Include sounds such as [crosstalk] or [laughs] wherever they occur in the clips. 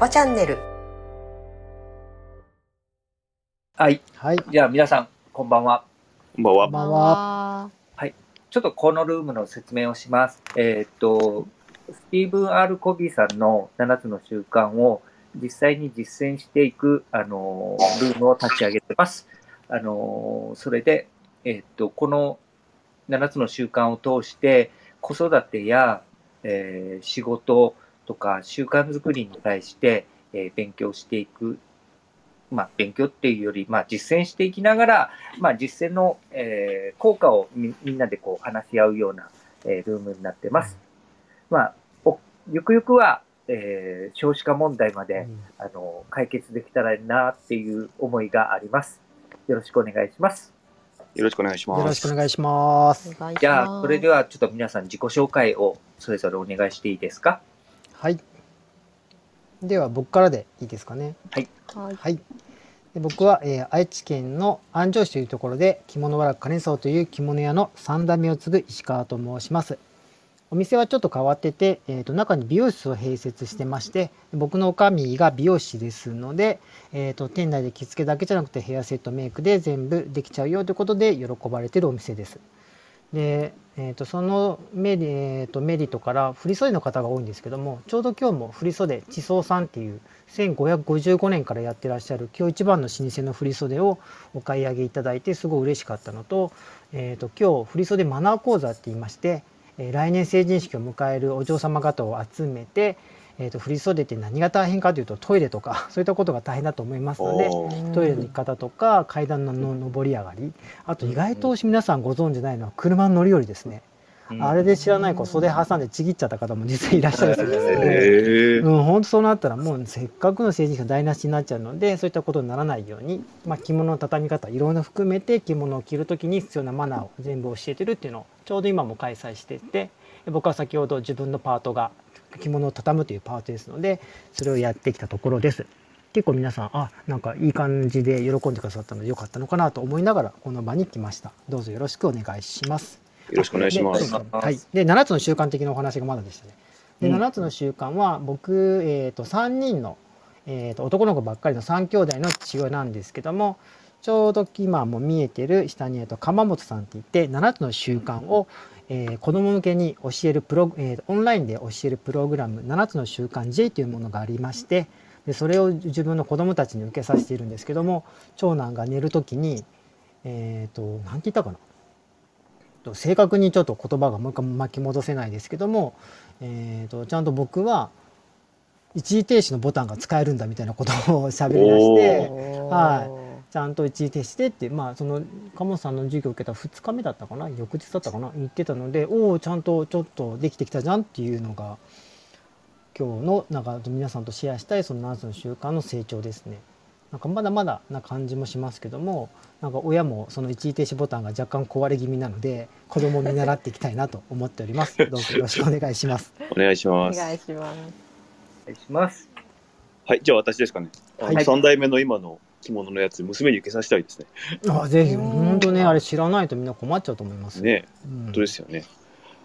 カバチャンネル。はい。はい。じゃあ皆さん、こんばんは。こんばんは。こんばんは。ちょっとこのルームの説明をします。えーっと、スティーブン・アール・コビーさんの7つの習慣を実際に実践していく、あの、ルームを立ち上げてます。あの、それで、えーっと、この7つの習慣を通して、子育てや、えー仕事とか習慣づくりに対して、えー勉強していくまあ、勉強っていうより、まあ、実践していきながら、まあ、実践の、えー効果をみみんなでこう話し合うような、えールームになってます。まあ、おゆくゆくは、えー少子化問題まで、あの解決できたらいいなっていう思いがあります。よろしくお願いします。よろしくお願いします。よろしくお願いします。お願いします。じゃあ、それではちょっと皆さん自己紹介をそれぞれお願いしていいですか？はい。では僕からでいいですかね。はい。はい。で僕は、えー愛知県の安城市というところで着物和楽金荘という着物屋の3代目を継ぐ石川と申します。お店はちょっと変わってて、えー、と中に美容室を併設してまして僕のおかみが美容師ですので、えー、と店内で着付けだけじゃなくてヘアセットメイクで全部できちゃうよということで喜ばれてるお店です。で、えー、とそのメリ,、えー、とメリットから振袖の方が多いんですけどもちょうど今日も振袖地蔵さんっていう1555年からやってらっしゃる今日一番の老舗の振袖をお買い上げいただいてすごい嬉しかったのと,、えー、と今日振袖マナー講座って言いまして、え来年成人式を迎えるお嬢様方を集めて、えー、と振袖って何が大変かというとトイレとか [laughs] そういったことが大変だと思いますので。トイレの行き方とか階段の上り上がりあと意外と皆さんご存知ないのは車の乗り降りですね、あれで知らない子袖挟んでちぎっちゃった方も実際いらっしゃるそうです。ので、へー。うん、本当そうなったらもうせっかくの成人式が台無しになっちゃうのでそういったことにならないように、まあ、着物の畳み方いろんな含めて着物を着る時に必要なマナーを全部教えてるっていうのをちょうど今も開催していて僕は先ほど自分のパートが着物を畳むというパートですのでそれをやってきたところです。結構皆さんあなんかいい感じで喜んでくださったのでよかったのかなと思いながらこの場に来ましたどうぞよろしくお願いしますよろしくお願いしま。ですはい、で7つの習慣的なお話がまだでしたね。でうん7つの習慣は僕、えー、と3人の、えー、と男の子ばっかりの3兄弟の父親なんですけどもちょうど今も見えてる下に、えー、と鎌本さんって言って7つの習慣を、えー子供向けに教えるプロ、えーオンラインで教えるプログラム7つの習慣 J というものがありましてでそれを自分の子供たちに受けさせているんですけども長男が寝る時にえっ、と何て言ったかな？と正確にちょっと言葉がもう一回巻き戻せないですけども、えー、とちゃんと僕は一時停止のボタンが使えるんだみたいなことを喋り出してはいちゃんと一時停止でってまあその鴨さんの授業を受けた2日目だったかな？翌日だったかな？言ってたのでおおちゃんとちょっとできてきたじゃんっていうのが今日のなんか皆さんとシェアしたいその7つの習慣の成長ですね。なんかまだまだな感じもしますけどもなんか親もその一時停止ボタンが若干壊れ気味なので子供を見習っていきたいなと思っております。[laughs] どうぞよろしくお願いします。お願いしおます。願いします。お願いします。はい、じゃあ私ですかね。はい三代目の今の着物のやつ、娘に受けさせたいですね。あぜひうん本当ねあれ知らないとみんな困っちゃうと思います。ね、うん本当ですよね。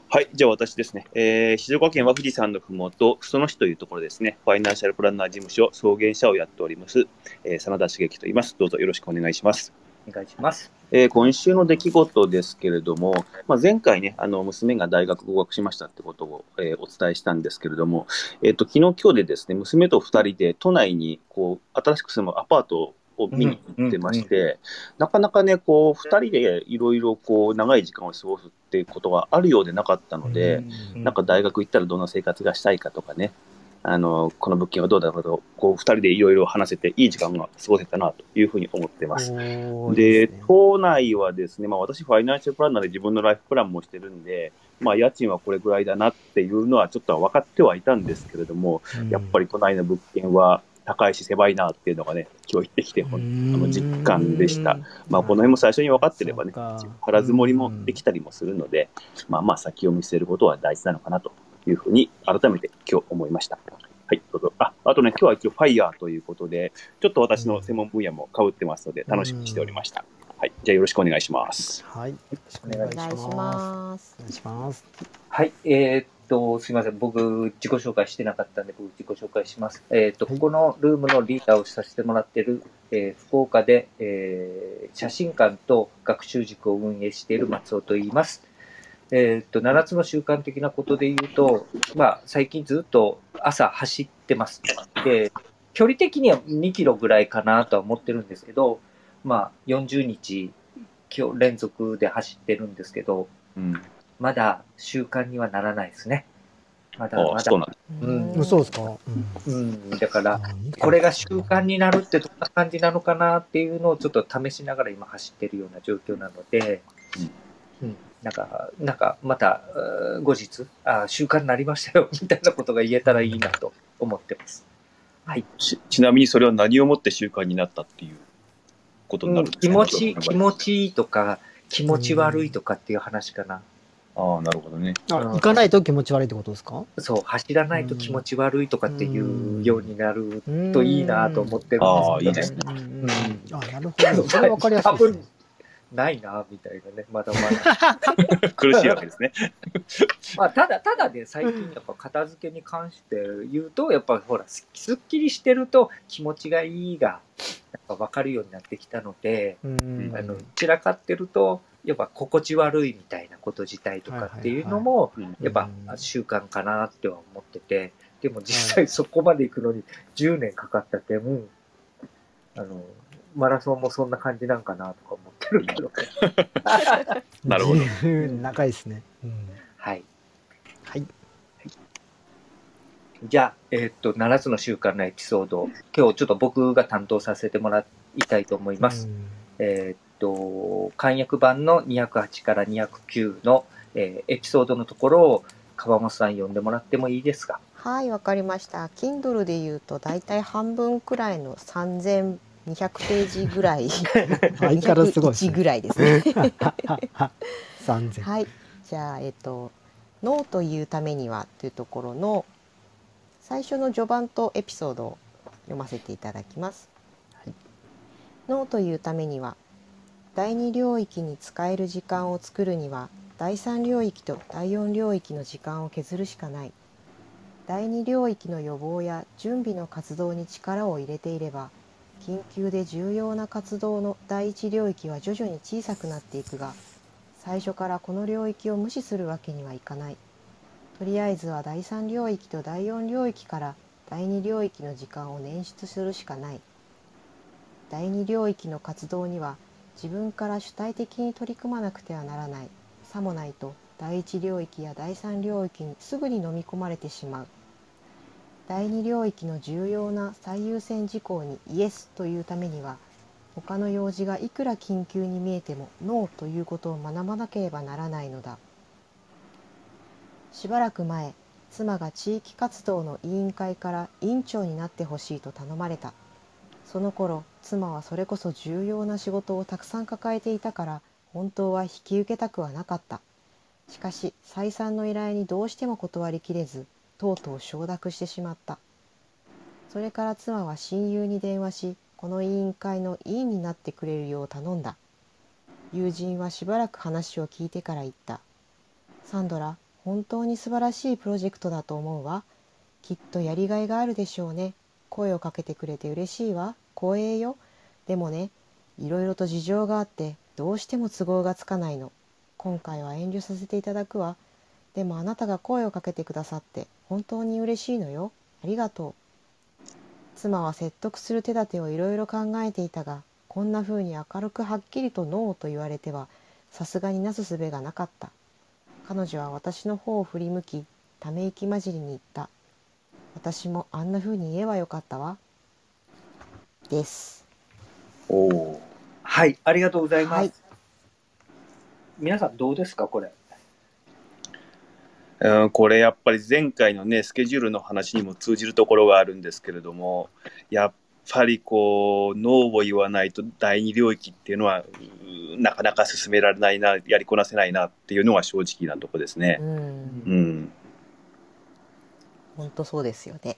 はい、じゃあ私ですね。えー静岡県は富士山のふもと、裾野市というところですね。ファイナンシャルプランナー事務所、草原社をやっております。えー真田茂樹と言います。どうぞよろしくお願いします。お願いします。えー今週の出来事ですけれども、まあ、前回ね、あの娘が大学合格しましたってことを、えーお伝えしたんですけれども、えー、と昨日、今日でですね娘と2人で都内にこう新しく住むアパートを見に行ってまして、なかなかね、こう2人でいろいろこう長い時間を過ごすっていうことがあるようでなかったので、うんなんか大学行ったらどんな生活がしたいかとかね、あのこの物件はどうだろうと、こう2人でいろいろ話せて、いい時間が過ごせたなというふうに思ってます。で、すね。島内はですね、まあ、私、ファイナンシャルプランナーで自分のライフプランもしてるんで、まあ、家賃はこれぐらいだなっていうのはちょっと分かってはいたんですけれども、やっぱり都内の物件は高いし狭いなっていうのがね、今日行ってきて、ほんあの実感でした。まあ、この辺も最初に分かってればね、腹積もりもできたりもするので、まあまあ先を見据えることは大事なのかなというふうに改めて今日思いました。はい、どうぞ。あ、あとね、今日は一応ファイヤーということで、ちょっと私の専門分野も被ってますので、楽しみにしておりました。はい、じゃあよろしくお願いします。はい。よろしくおお願いし願いします。ます。お願いします。はい、えーっと、すみません。僕、自己紹介してなかったんで、僕、自己紹介します。えっ、と、ここのルームのリーダーをさせてもらってる、えー福岡で、えー写真館と学習塾を運営している松尾と言います。えっ、と、7つの習慣的なことで言うと、まあ、最近ずっと朝走ってます。で、距離的には2キロぐらいかなとは思ってるんですけど、まあ、40日、今日連続で走ってるんですけど、うん。まだ習慣にはならないですね。まだああ、まだそう。なんだ。うんうん、そうですか？うんうん、だから、あこれが習慣になるってどんな感じなのかなっていうのをちょっと試しながら今走ってるような状況なので、うん、なんか、なんかまた後日あ、習慣になりましたよみたいなことが言えたらいいなと思ってます。はい。ちちなみにそれは何をもって習慣になったっていうことになうんるんですか、気持ち、気持ちいいとか、気持ち悪いとかっていう話かな。ああ、なるほどね。あ行かないと気持ち悪いってことですか？そう、走らないと気持ち悪いとかっていうようになるといいなと思ってるんああいいですけどね。ですねうんうんうんあ、なるほど。[laughs] それ分かりやすい多ですね分。ないな、みたいなね。まだまだ。[laughs] 苦しいわけですね。[laughs] まあ、ただ、ただね、最近やっぱ片付けに関して言うと、やっぱほら、すすっきりしてると気持ちがいいが、やっぱ分かるようになってきたので、うんあの、散らかってると、やっぱ心地悪いみたいなこと自体とかっていうのも、うん。やっぱ習慣かなっては思ってて、でも実際そこまで行くのに10年かかったけん、あの、マラソンもそんな感じなんかなとか思ってるけど、[laughs] なるほど。長いですね。うん。はい。はい。じゃあ、えーっと、7つの習慣のエピソード、今日ちょっと僕が担当させてもらいたいと思います。うん。えーっと、簡約版の208から209の、えーエピソードのところを、川本さん読んでもらってもいいですか？はい、わかりました。Kindle で言うと大体半分くらいの3200ページぐらい、相変わらずすごいです201ねぐらいですね。[laughs] はい、じゃあえっと「ノーというためには」というところの最初の序盤とエピソードを読ませていただきます。ノーというためには第二領域に使える時間を作るには第三領域と第四領域の時間を削るしかない。第二領域の予防や準備の活動に力を入れていれば緊急で重要な活動の第一領域は徐々に小さくなっていくが最初からこの領域を無視するわけにはいかないとりあえずは第三領域と第四領域から第二領域の時間を捻出するしかない第二領域の活動には自分から主体的に取り組まなくてはならないさもないと第一領域や第三領域にすぐに飲み込まれてしまう。第二領域の重要な最優先事項にイエスというためには他の用事がいくら緊急に見えてもノーということを学ばなければならないのだ。しばらく前妻が地域活動の委員会から委員長になってほしいと頼まれた。その頃妻はそれこそ重要な仕事をたくさん抱えていたから本当は引き受けたくはなかった。しかし再三の依頼にどうしても断りきれずとうとう承諾してしまった。それから妻は親友に電話しこの委員会の委員になってくれるよう頼んだ。友人はしばらく話を聞いてから言った。サンドラ本当に素晴らしいプロジェクトだと思うわ。きっとやりがいがあるでしょうね。声をかけてくれて嬉しいわ。光栄よ。でもねいろいろと事情があってどうしても都合がつかないの。今回は遠慮させていただくわ。でもあなたが声をかけてくださって本当に嬉しいのよ。ありがとう。妻は説得する手立てをいろいろ考えていたがこんな風に明るくはっきりとノーと言われてはさすがになすすべがなかった。彼女は私の方を振り向きため息混じりに言った。私もあんな風に言えばよかったわですおおはい、ありがとうございます。はい皆さんどうですか、これ？ー。うん、これやっぱり前回のね、スケジュールの話にも通じるところがあるんですけれども、やっぱりこう、ノーを言わないと第二領域っていうのは、なかなか進められないな、やりこなせないなっていうのが正直なとこですねう。んうん。本当そうですよね。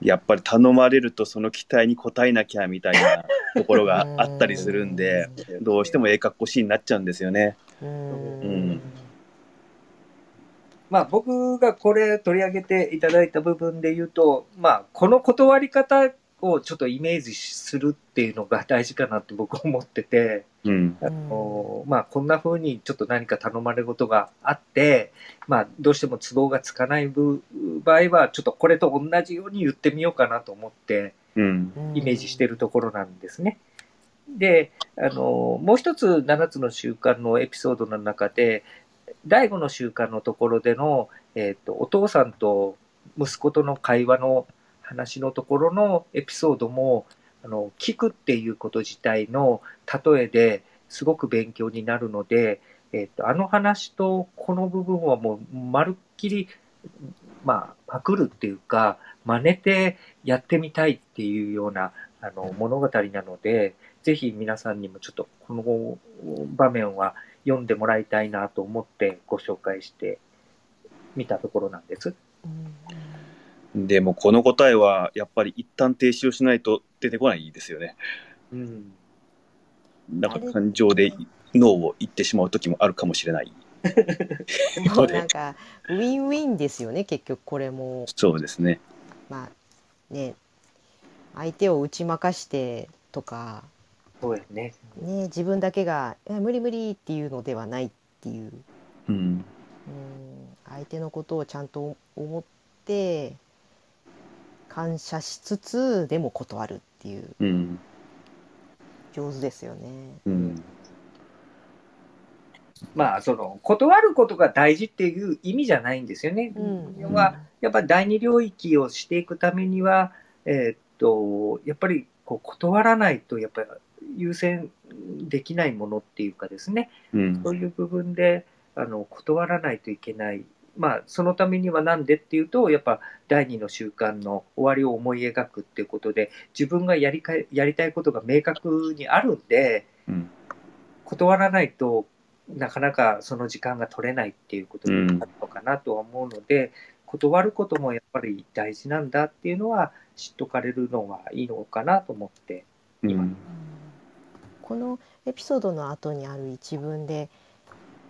やっぱり頼まれるとその期待に応えなきゃみたいな [laughs] ところがあったりするんで、どうしてもええかっこしいになっちゃうんですよね。うんうん。まあ僕がこれ取り上げていただいた部分で言うと、まあこの断り方をちょっとイメージするっていうのが大事かなって僕は思ってて、うん。あのまあこんな風にちょっと何か頼まれ事があって、まあどうしても都合がつかないぶ場合は、ちょっとこれと同じように言ってみようかなと思って、うん。イメージしてるところなんですね。で、あの、もう一つ7つの習慣のエピソードの中で、第5の習慣のところでの、えっ、と、お父さんと息子との会話の話のところのエピソードも、あの、聞くっていうこと自体の例えですごく勉強になるので、えっ、と、あの話とこの部分はもうまるっきり、まあ、パクるっていうか、真似てやってみたいっていうようなあの物語なので、ぜひ皆さんにもちょっとこの場面は読んでもらいたいなと思ってご紹介してみたところなんです。うんでもこの答えはやっぱり一旦停止をしないと出てこないですよね。うん、なんか感情でノーを言ってしまう時もあるかもしれない。も [laughs] うなんかウィンウィンですよね結局これもそうですね。まあね相手を打ち負かしてとかそうやね。ね自分だけが「え無理無理」っていうのではないっていう、うん。うん、相手のことをちゃんと思って感謝しつつでも断るっていううん。上手ですよね。うん。まあ、その、断ることが大事っていう意味じゃないんですよね。うん要は、やっぱり第二領域をしていくためには、えーっと、やっぱりこう断らないと、やっぱり優先できないものっていうかですね、うん。そういう部分であの断らないといけない。まあ、そのためにはなんでっていうと、やっぱ第二の習慣の終わりを思い描くっていうことで、自分がやりかえやりたいことが明確にあるんで、うん。断らないとなかなかその時間が取れないっていうことになるのかなとは思うので、断ることもやっぱり大事なんだっていうのは知っとかれるのはいいのかなと思って、うん。このエピソードの後にある一文で、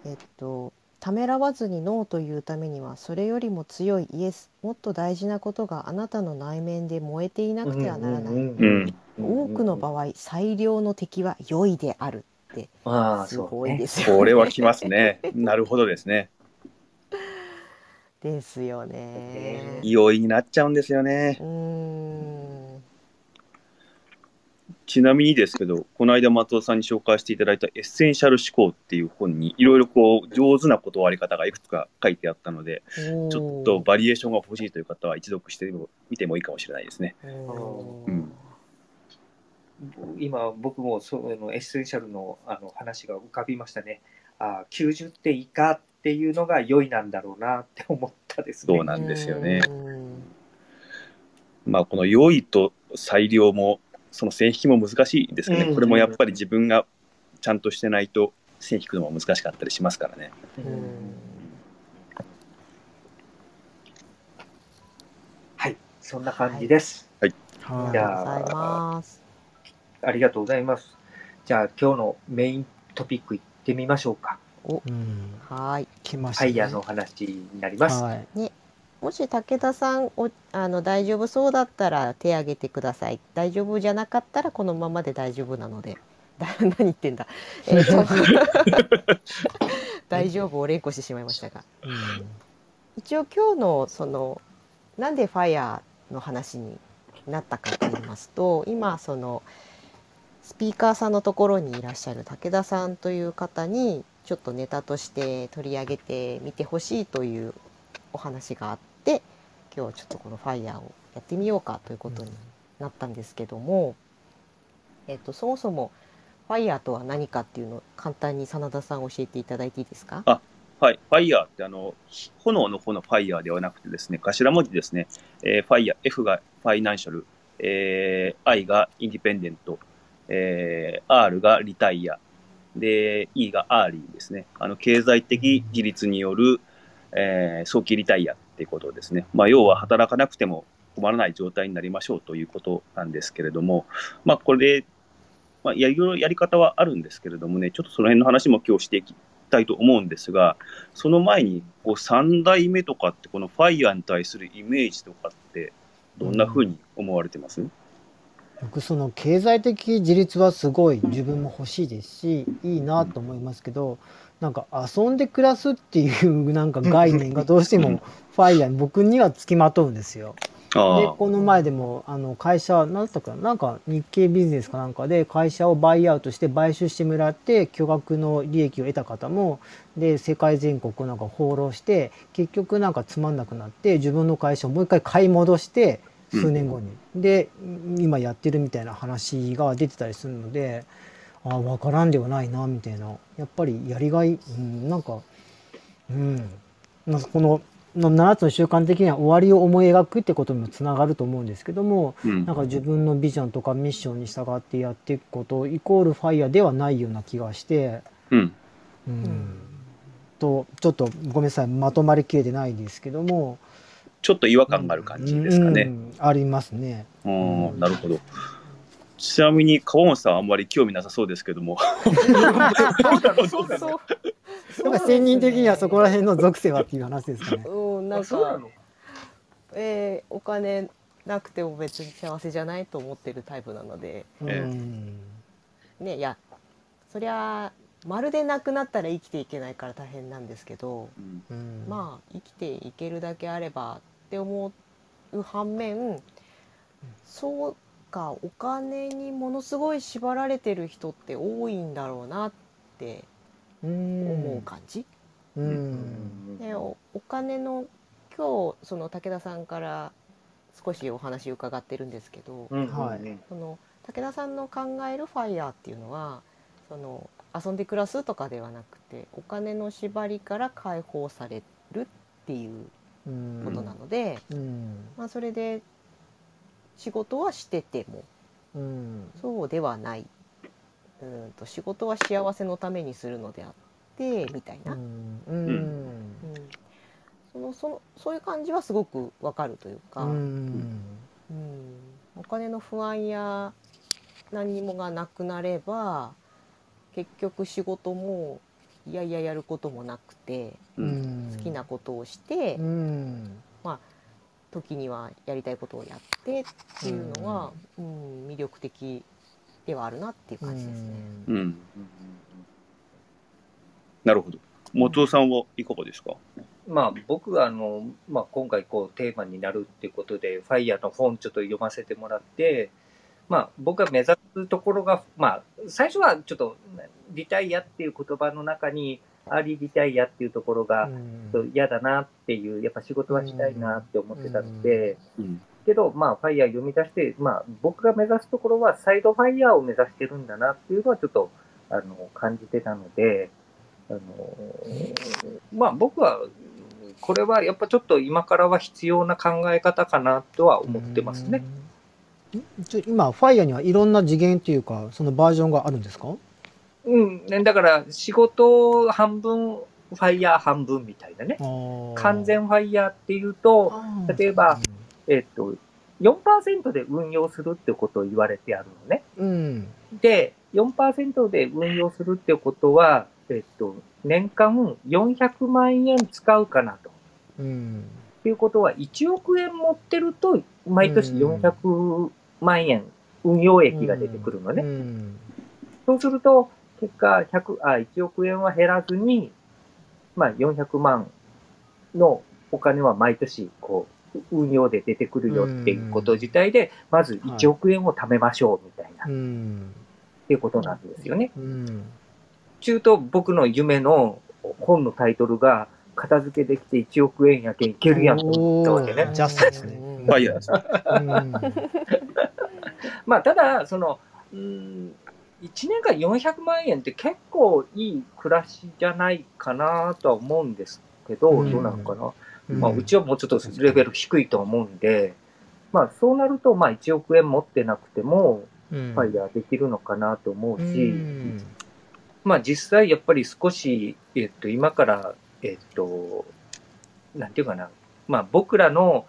えっと、ためらわずにノーというためにはそれよりも強いイエスもっと大事なことがあなたの内面で燃えていなくてはならない、うん多くの場合最良の敵は良いであるってああすそうねごいですよね。これはきますね。なるほどですね。ですよね。容易になっちゃうんですよねう。ーんちなみにですけど、この間松尾さんに紹介していただいたエッセンシャル思考っていう本にいろいろこう上手な断り方がいくつか書いてあったので、ちょっとバリエーションが欲しいという方は一読してみてもいいかもしれないですね。うん今僕もそのエッセンシャルのあの話が浮かびましたね。ああ90点以下っていうのが良いなんだろうなって思ったですね。そうなんですよね。うんまあこの良いと最良もその線引きも難しいですけどね、うんこれもやっぱり自分がちゃんとしてないと線引くのも難しかったりしますからね。はい、そんな感じです。はいじゃありがとうございます。ありがとうございます。じゃあ今日のメイントピックいってみましょうか。うん、はい。来ましたね。ファイヤーのお話になります。はい。もし武田さんおあの大丈夫そうだったら手挙げてください。大丈夫じゃなかったらこのままで大丈夫なので。だ [laughs] 何言ってんだ。えーと [laughs] 大丈夫を連呼してしまいましたが。うん一応今日のそのなんでファイヤーの話になったかと言いますと今そのスピーカーさんのところにいらっしゃる武田さんという方にちょっとネタとして取り上げてみてほしいというお話があって今日ちょっとこのファイヤーをやってみようかということになったんですけども、えっと、そもそも FIRE とは何かっていうのを簡単に真田さん教えていただいていいですか？はい、 FIRE ってあの炎の方のファイヤーではなくてですね頭文字ですね、えー FIRE F が Financial、えー I が Independent、えー R が Retire で E が Early ですね。あの経済的自立による、えー早期リタイアっていうことですね、まあ、要は働かなくても困らない状態になりましょうということなんですけれども、まあ、これで、まあ、いろいろやり方はあるんですけれどもねちょっとその辺の話も今日していきたいと思うんですが、その前にこう3代目とかって、このファイヤーに対するイメージとかって、どんな風に思われてます、僕その経済的自立はすごい自分も欲しいですしいいなと思いますけどなんか遊んで暮らすっていうなんか概念がどうしても [laughs] ファイヤーに僕にはつきまとうんですよ。であこの前でもあの会社何だったかななんか日系ビジネスかなんかで会社をバイアウトして買収してもらって巨額の利益を得た方もで世界全国なんか放浪して結局なんかつまんなくなって自分の会社をもう一回買い戻して数年後に、で今やってるみたいな話が出てたりするのでああ分からんではないなみたいな。やっぱりやりがい、うん、なんかうん。なんかこのの7つの習慣的には終わりを思い描くってことにもつながると思うんですけどもうん。なんか自分のビジョンとかミッションに従ってやっていくことイコールファイヤーではないような気がして、うん。うん。とちょっとごめんなさい。まとまりきれてないですけども。ちょっと違和感がある感じですかね。うん。ありますね。うん。なるほど。ちなみに川本さんはあんまり興味なさそうですけども、そうそうなの？そうやっぱ専任的にはそこら辺の属性はっていう話ですかね。うんなんかえーお金なくても別に幸せじゃないと思ってるタイプなので。えんねいやそりゃまるでなくなったら生きていけないから大変なんですけどうん。うんまあ生きていけるだけあればって思う反面そうかお金にものすごい縛られてる人って多いんだろうなってうん思う感じ？うん。でおお金の今日その武田さんから少しお話伺ってるんですけど、うん。はい。その武田さんの考えるファイヤーっていうのはその遊んで暮らすとかではなくてお金の縛りから解放されるっていううんことなので、うん。まあ、それで仕事はしてても。うん。そうではない。うんと仕事は幸せのためにするのであってみたいな、ううん。ん。うん。そのそのそういう感じはすごくわかるというか、うん。うん。お金の不安や何にもがなくなれば結局仕事もいやいややることもなくて好きなことをして、うん時にはやりたいことをやってっていうのは、うん魅力的ではあるなっていう感じですね。うんうんなるほど。元尾さんはいかがですか？まあ、僕はあの、まあ、今回こうテーマになるっていうことで、ファイヤーの本ちょっと読ませてもらって、まあ、僕が目指すところが、まあ、最初はちょっと、リタイアっていう言葉の中に、アーリーリタイアっていうところが、ちょっと嫌だなっていう、やっぱ仕事はしたいなって思ってたので、うんけど、まあ、ファイヤー読み出して、まあ、僕が目指すところは、サイドファイヤーを目指してるんだなっていうのは、ちょっと、あの、感じてたので、あの、まあ、僕は、これはやっぱちょっと今からは必要な考え方かなとは思ってますね。今ファイヤーにはいろんな次元というかそのバージョンがあるんですか？うん。ねだから、仕事半分、ファイヤー半分みたいなね。完全ファイヤーっていうと、例えば、えっと、4%で運用するってことを言われてあるのね。うんで、4%で運用するってことは、えっと、年間400万円使うかなと。うんっていうことは、1億円持ってると、毎年うん400万円運用益が出てくるのね。うんそうすると、結果、100、あ、1億円は減らずに、まあ、400万のお金は毎年、こう、運用で出てくるよっていうこと自体で、まず1億円を貯めましょうみたいな、っうんていうことなんですよね。うん中途僕の夢の本のタイトルが、片付けできて1億円やけんいけるやんと思ったわけね。ジャストですね。うんファイヤーですね。[laughs] まあ、ただ、その、うーん、1年間400万円って結構いい暮らしじゃないかなとは思うんですけど、うん。どうなのかな。うん。まあ、うちはもうちょっとレベル低いと思うんで、まあ、そうなると、まあ、1億円持ってなくても、うん。ファイヤーできるのかなと思ううし、ん。まあ、実際やっぱり少し、えっと、今から、えっと、なんていうかな、まあ、僕らの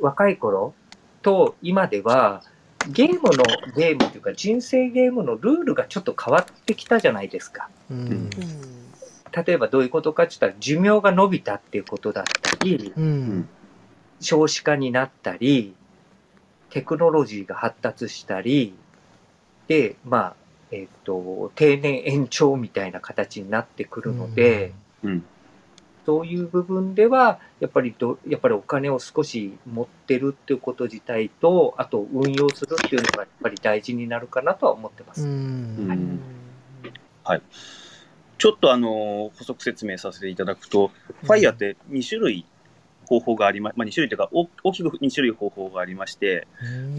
若い頃と今では、ゲームのゲームというか人生ゲームのルールがちょっと変わってきたじゃないですか。うんうん例えばどういうことかって言ったら、寿命が伸びたっていうことだったり、うん少子化になったり、テクノロジーが発達したり、で、まあ、えっ、と、定年延長みたいな形になってくるので、うん。そういう部分では、やっぱりど、やっぱりお金を少し持ってるっていうこと自体と、あと運用するっていうのがやっぱり大事になるかなとは思ってまうす。ん。うん。ちょっとあの補足説明させていただくと、ファイヤーって2種類方法がありま、まあ、2種類というか、大大きく2種類方法がありまして、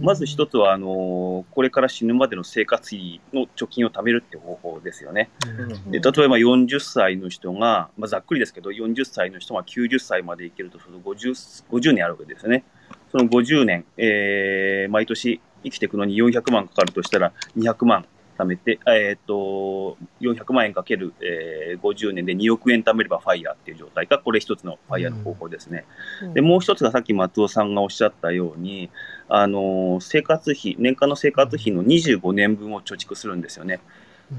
まず一つは、あのこれから死ぬまでの生活費の貯金を貯めるっていう方法ですよね。うんで例えば40歳の人が、まあ、ざっくりですけど、40歳の人が90歳まで生きるとすると 50, 50年あるわけですよね。その50年、えー毎年生きていくのに400万かかるとしたら、200万貯めて、えーっと、400万円かける、えー50年で2億円貯めればファイヤーっていう状態が、これ一つのファイヤーの方法ですね。で、もう一つがさっき松尾さんがおっしゃったように、あのー生活費、年間の生活費の25年分を貯蓄するんですよね。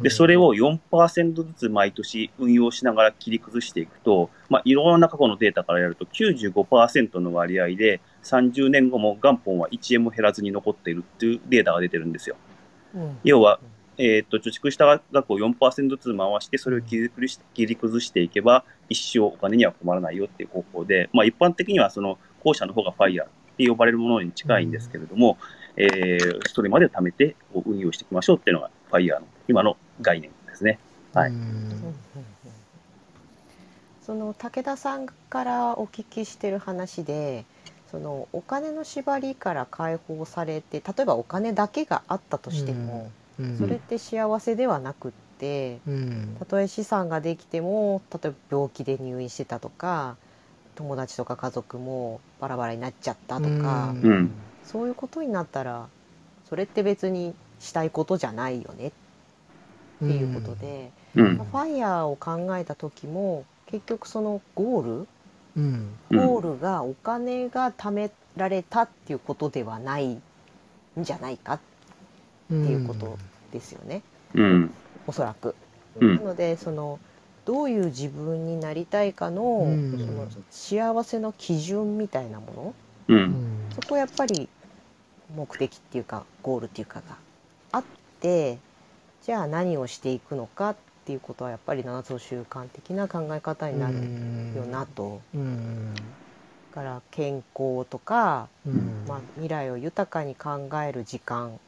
で、それを4%ずつ毎年運用しながら切り崩していくと、まあ、いろんな過去のデータからやると95%の割合で30年後も元本は1円も減らずに残っているっていうデータが出てるんですよ。うん要は、えーっと、貯蓄した額を4%ずつ回して、それを切り崩し切り崩していけば、一生お金には困らないよっていう方法で、まあ、一般的にはその後者の方がファイヤーって呼ばれるものに近いんですけれども、えーそれまで貯めてこう運用していきましょうっていうのがファイヤーの今の概念ですね。はい。うん。うんうんう。んその武田さんからお聞きしてる話でそのお金の縛りから解放されて例えばお金だけがあったとしても、うんそれって幸せではなくってうん。たとえ資産ができても例えば病気で入院してたとか友達とか家族もバラバラになっちゃったとか、そういうことになったらそれって別にしたいことじゃないよねっていうことで。うん。まあファイヤーを考えた時も結局そのゴーうん。ルゴールがお金が貯められたっていうことではないんじゃないかっていうことですよね、うん。おそらく。うん。なのでそのどういう自分になりたいかの,、うん。その幸せの基準みたいなもの。ううん。んそこやっぱり目的っていうかゴールっていうかがあってじゃあ何をしていくのかっていうことはやっぱり7つの習慣的な考え方になるよなと。から健康とか、うん。まあ、未来を豊かに考える時間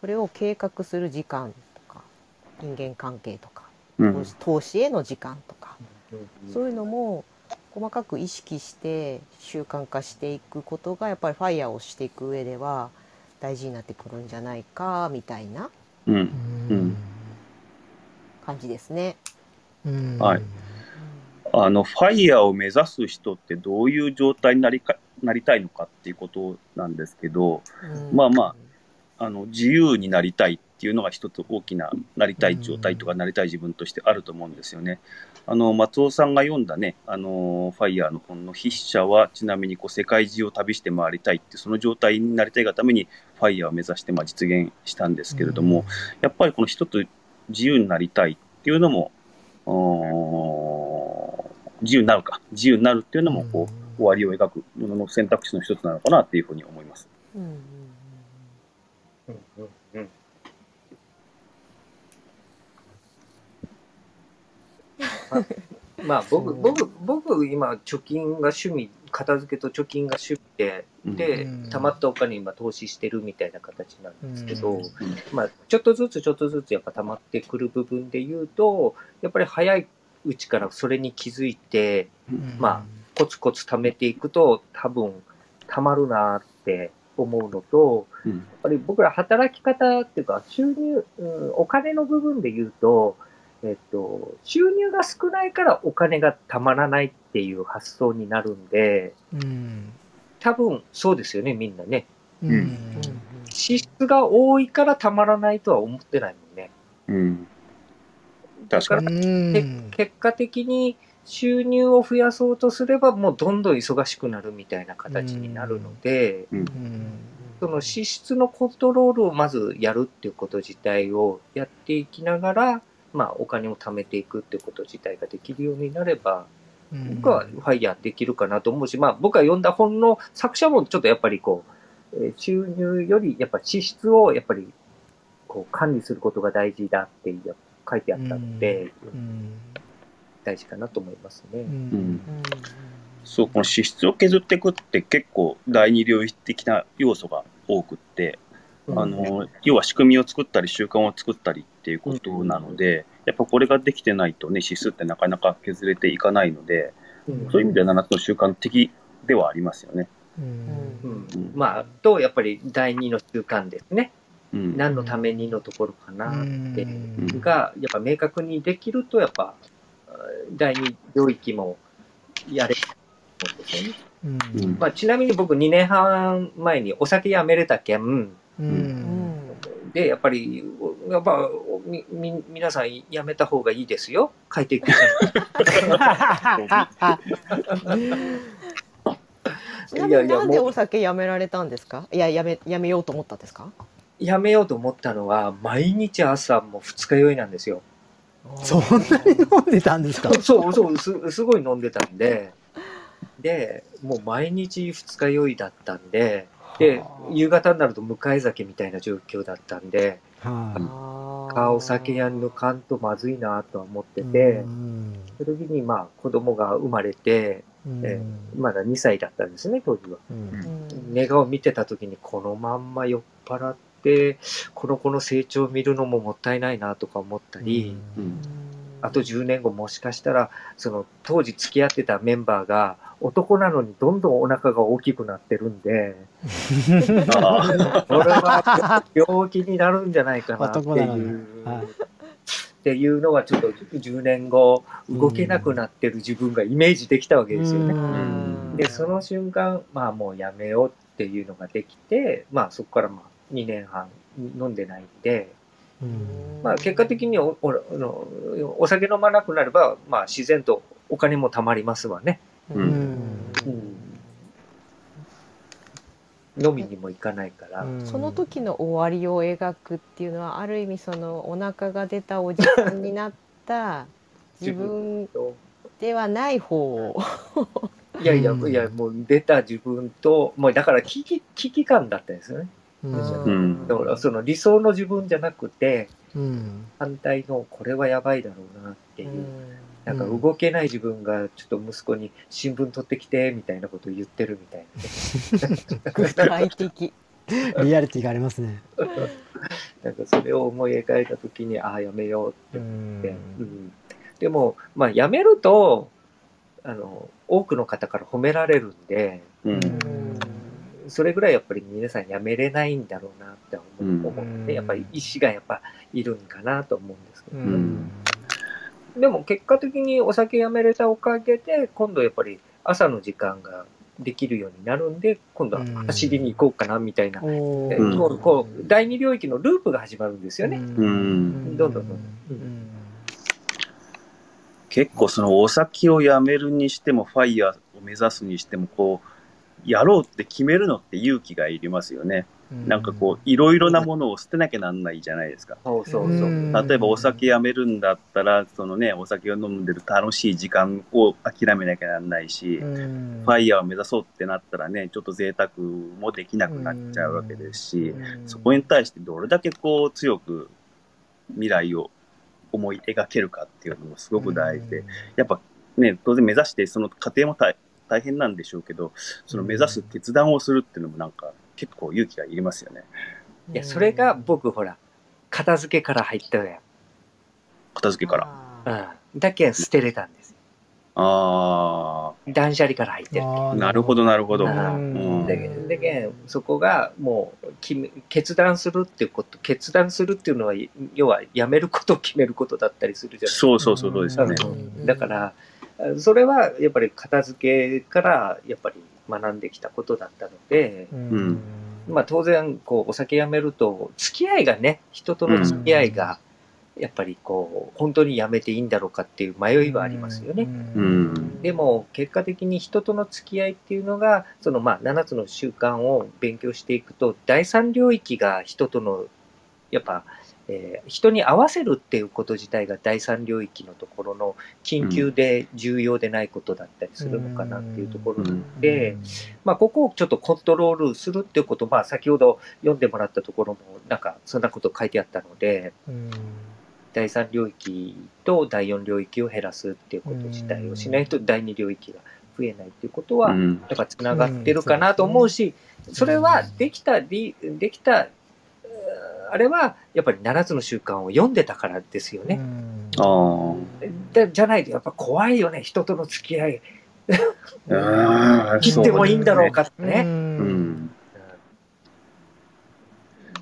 それを計画する時間とか人間関係とかうん。投資への時間とかうん。そういうのも細かく意識して習慣化していくことがやっぱりファイヤーをしていく上では大事になってくるんじゃないかみたいな感じですね。うん。はい。あの、ファイヤーを目指す人ってどういう状態になりかなりたいのかっていうことなんですけど、うん。まあまあの、自由になりたいっていうのが一つ大きななりたい状態とかなりたい自分としてあると思うんですよね。あの、松尾さんが読んだね、あの、ファイヤーの本の筆者は、ちなみにこう世界中を旅して回りたいって、その状態になりたいがために、ファイヤーを目指してまあ実現したんですけれども、やっぱりこの一つ自由になりたいっていうのも、自由になるか、自由になるっていうのもこう、終わりを描くものの選択肢の一つなのかなっていうふうに思います。うんまあ僕、僕、僕、今、貯金が趣味、片付けと貯金が趣味で、でうん、貯まったお金今投資してるみたいな形なんですけど、うん。まあ、ちょっとずつちょっとずつやっぱ溜まってくる部分で言うと、やっぱり早いうちからそれに気づいて、うん。まコツコツ貯めていくと多分溜まるなって思うのと、うん。やっぱり僕ら働き方っていうか収入、うん、お金の部分で言うと、えっと、収入が少ないからお金がたまらないっていう発想になるんで、うん多分そうですよね、みんなね。うん支出が多いからたまらないとは思ってないもんね。うん。確かに。結果的に収入を増やそうとすればもうどんどん忙しくなるみたいな形になるので、うんその支出のコントロールをまずやるっていうこと自体をやっていきながら、まあ、お金を貯めていくってこと自体ができるようになれば、うん。僕はファイヤーできるかなと思うし、まあ、僕が読んだ本の作者もちょっとやっぱりこう、えー収入よりやっぱ支出をやっぱりこう管理することが大事だって書いてあったので、うん。大事かなと思いますね。うん。うん。そう、この支出を削っていくって結構第二領域的な要素が多くって、うん。あの、要は仕組みを作ったり習慣を作ったりっていうことなので、やっぱこれができてないとね、指数ってなかなか削れていかないので、うんそういう意味では7つの習慣的ではありますよね。うんうんうんまあ、と、やっぱり第二の習慣ですね。うん。何のためにのところかなって、うんが、やっぱ明確にできると、やっぱ、第二領域もやれると思うんですよね。うんうんまあ、ちなみに僕2年半前にお酒やめれたけん、ううんんで、やっぱり、やっぱ、み、み、皆さんやめた方がいいですよ。書 [laughs] いていく。なんでお酒やめられたんですか？いややめやめようと思ったんですか？やめようと思ったのは、毎日朝も二日酔いなんですよ。そんなに飲んでたんですか？[laughs] そうそうす、すごい飲んでたんで、で、もう毎日二日酔いだったんで、で、夕方になると向かい酒みたいな状況だったんで、はあお酒やんのかんとまずいなとは思っていて、うんその時にまあ子供が生まれて、うん。えまだ2歳だったんですね、当時は。寝顔見てた時にこのまんま酔っ払って、この子の成長を見るのももったいないなとか思ったり、うん。あと10年後もしかしたら、その当時付き合ってたメンバーが男なのにどんどんお腹が大きくなってるんで、あ [laughs] これは病気になるんじゃないかなっていう、はいっていうのはちょっと10年後動けなくなってる自分がイメージできたわけですよね。うんで、その瞬間、まあもうやめようっていうのができて、まあそこからまあ2年半飲んでないんで、うんまあ結果的におおあのお酒飲まなくなれば、まあ自然とお金も貯まりますわね。うん。うん。飲みにも行かないから。うん。その時の終わりを描くっていうのはある意味そのお腹が出たおじさんになった [laughs] 自分ではない方。をいやいや、うん。いや、もう出た自分と、もうだから危機危機感だったんですよね。うん。ん。だからその理想の自分じゃなくて、うん。反対のこれはやばいだろうなっていう。なんかうん動けない自分がちょっと息子に新聞取ってきてみたいなことを言ってるみたいな。具体的。[laughs] リアリティがありますね。なんかそれを思い描いたときに、ああ、やめようってう思って。んうんでも、まあ、やめると、あの、多くの方から褒められるんで、うんそれぐらいやっぱり皆さんやめれないんだろうなって思って、やっぱり意志がやっぱいるんかなと思うんですけど、うんでも結果的にお酒やめれたおかげで、今度やっぱり朝の時間ができるようになるんで、今度は走りに行こうかなみたいな、えおーこうこう第二領域のループが始まるんですよね。うん。どん。どんどんどんうん。結構そのお酒をやめるにしても、ファイヤーを目指すにしても、こう、やろうって決めるのって勇気がいりますよね。なんかこう、いろいろなものを捨てなきゃなんないじゃないですか。そうそうそう。うん。例えばお酒やめるんだったら、そのね、お酒を飲んでる楽しい時間を諦めなきゃなんないし、うん。ファイヤーを目指そうってなったらね、ちょっと贅沢もできなくなっちゃうわけですし、うん。そこに対してどれだけこう強く未来を思い描けるかっていうのもすごく大事で、やっぱね、当然目指してその過程も大大変なんでしょうけど、その目指す決断をするっていうのもなんか結構勇気がいりますよね。いや、それが僕ほら、片付けから入ったやん。片付けから。ら。うん。だけん捨てれたんですよ。あ断捨離から入ってる。あ、なるほどなるほど。ううんんででけんそこがもう決め決断するっていうこと決断するっていうのは要はやめることを決めることだったりするじゃないそうそうそうそうですよね。うんだからそれはやっぱり片付けからやっぱり学んできたことだったので、うん。まあ当然こうお酒やめると付き合いがね人との付き合いがやっぱりこう本当にやめていいんだろうかっていう迷いはありますよね。うん。でも結果的に人との付き合いっていうのがそのまあ7つの習慣を勉強していくと第三領域が人とのやっぱ、えー人に合わせるっていうこと自体が第三領域のところの緊急で重要でないことだったりするのかなっていうところなので、まあ、ここをちょっとコントロールするっていうこと、まあ、先ほど読んでもらったところも、なんかそんなこと書いてあったので、うん。第三領域と第四領域を減らすっていうこと自体をしないと第二領域が増えないっていうことは、うん。やっぱつながってるかなと思うし、それはできたり、できた、あれはやっぱり7つの習慣を読んでたからですよね。でじゃないとやっぱ怖いよね、人との付き合い。[laughs] あ。切ってもいいんだろうかってうね。うんん。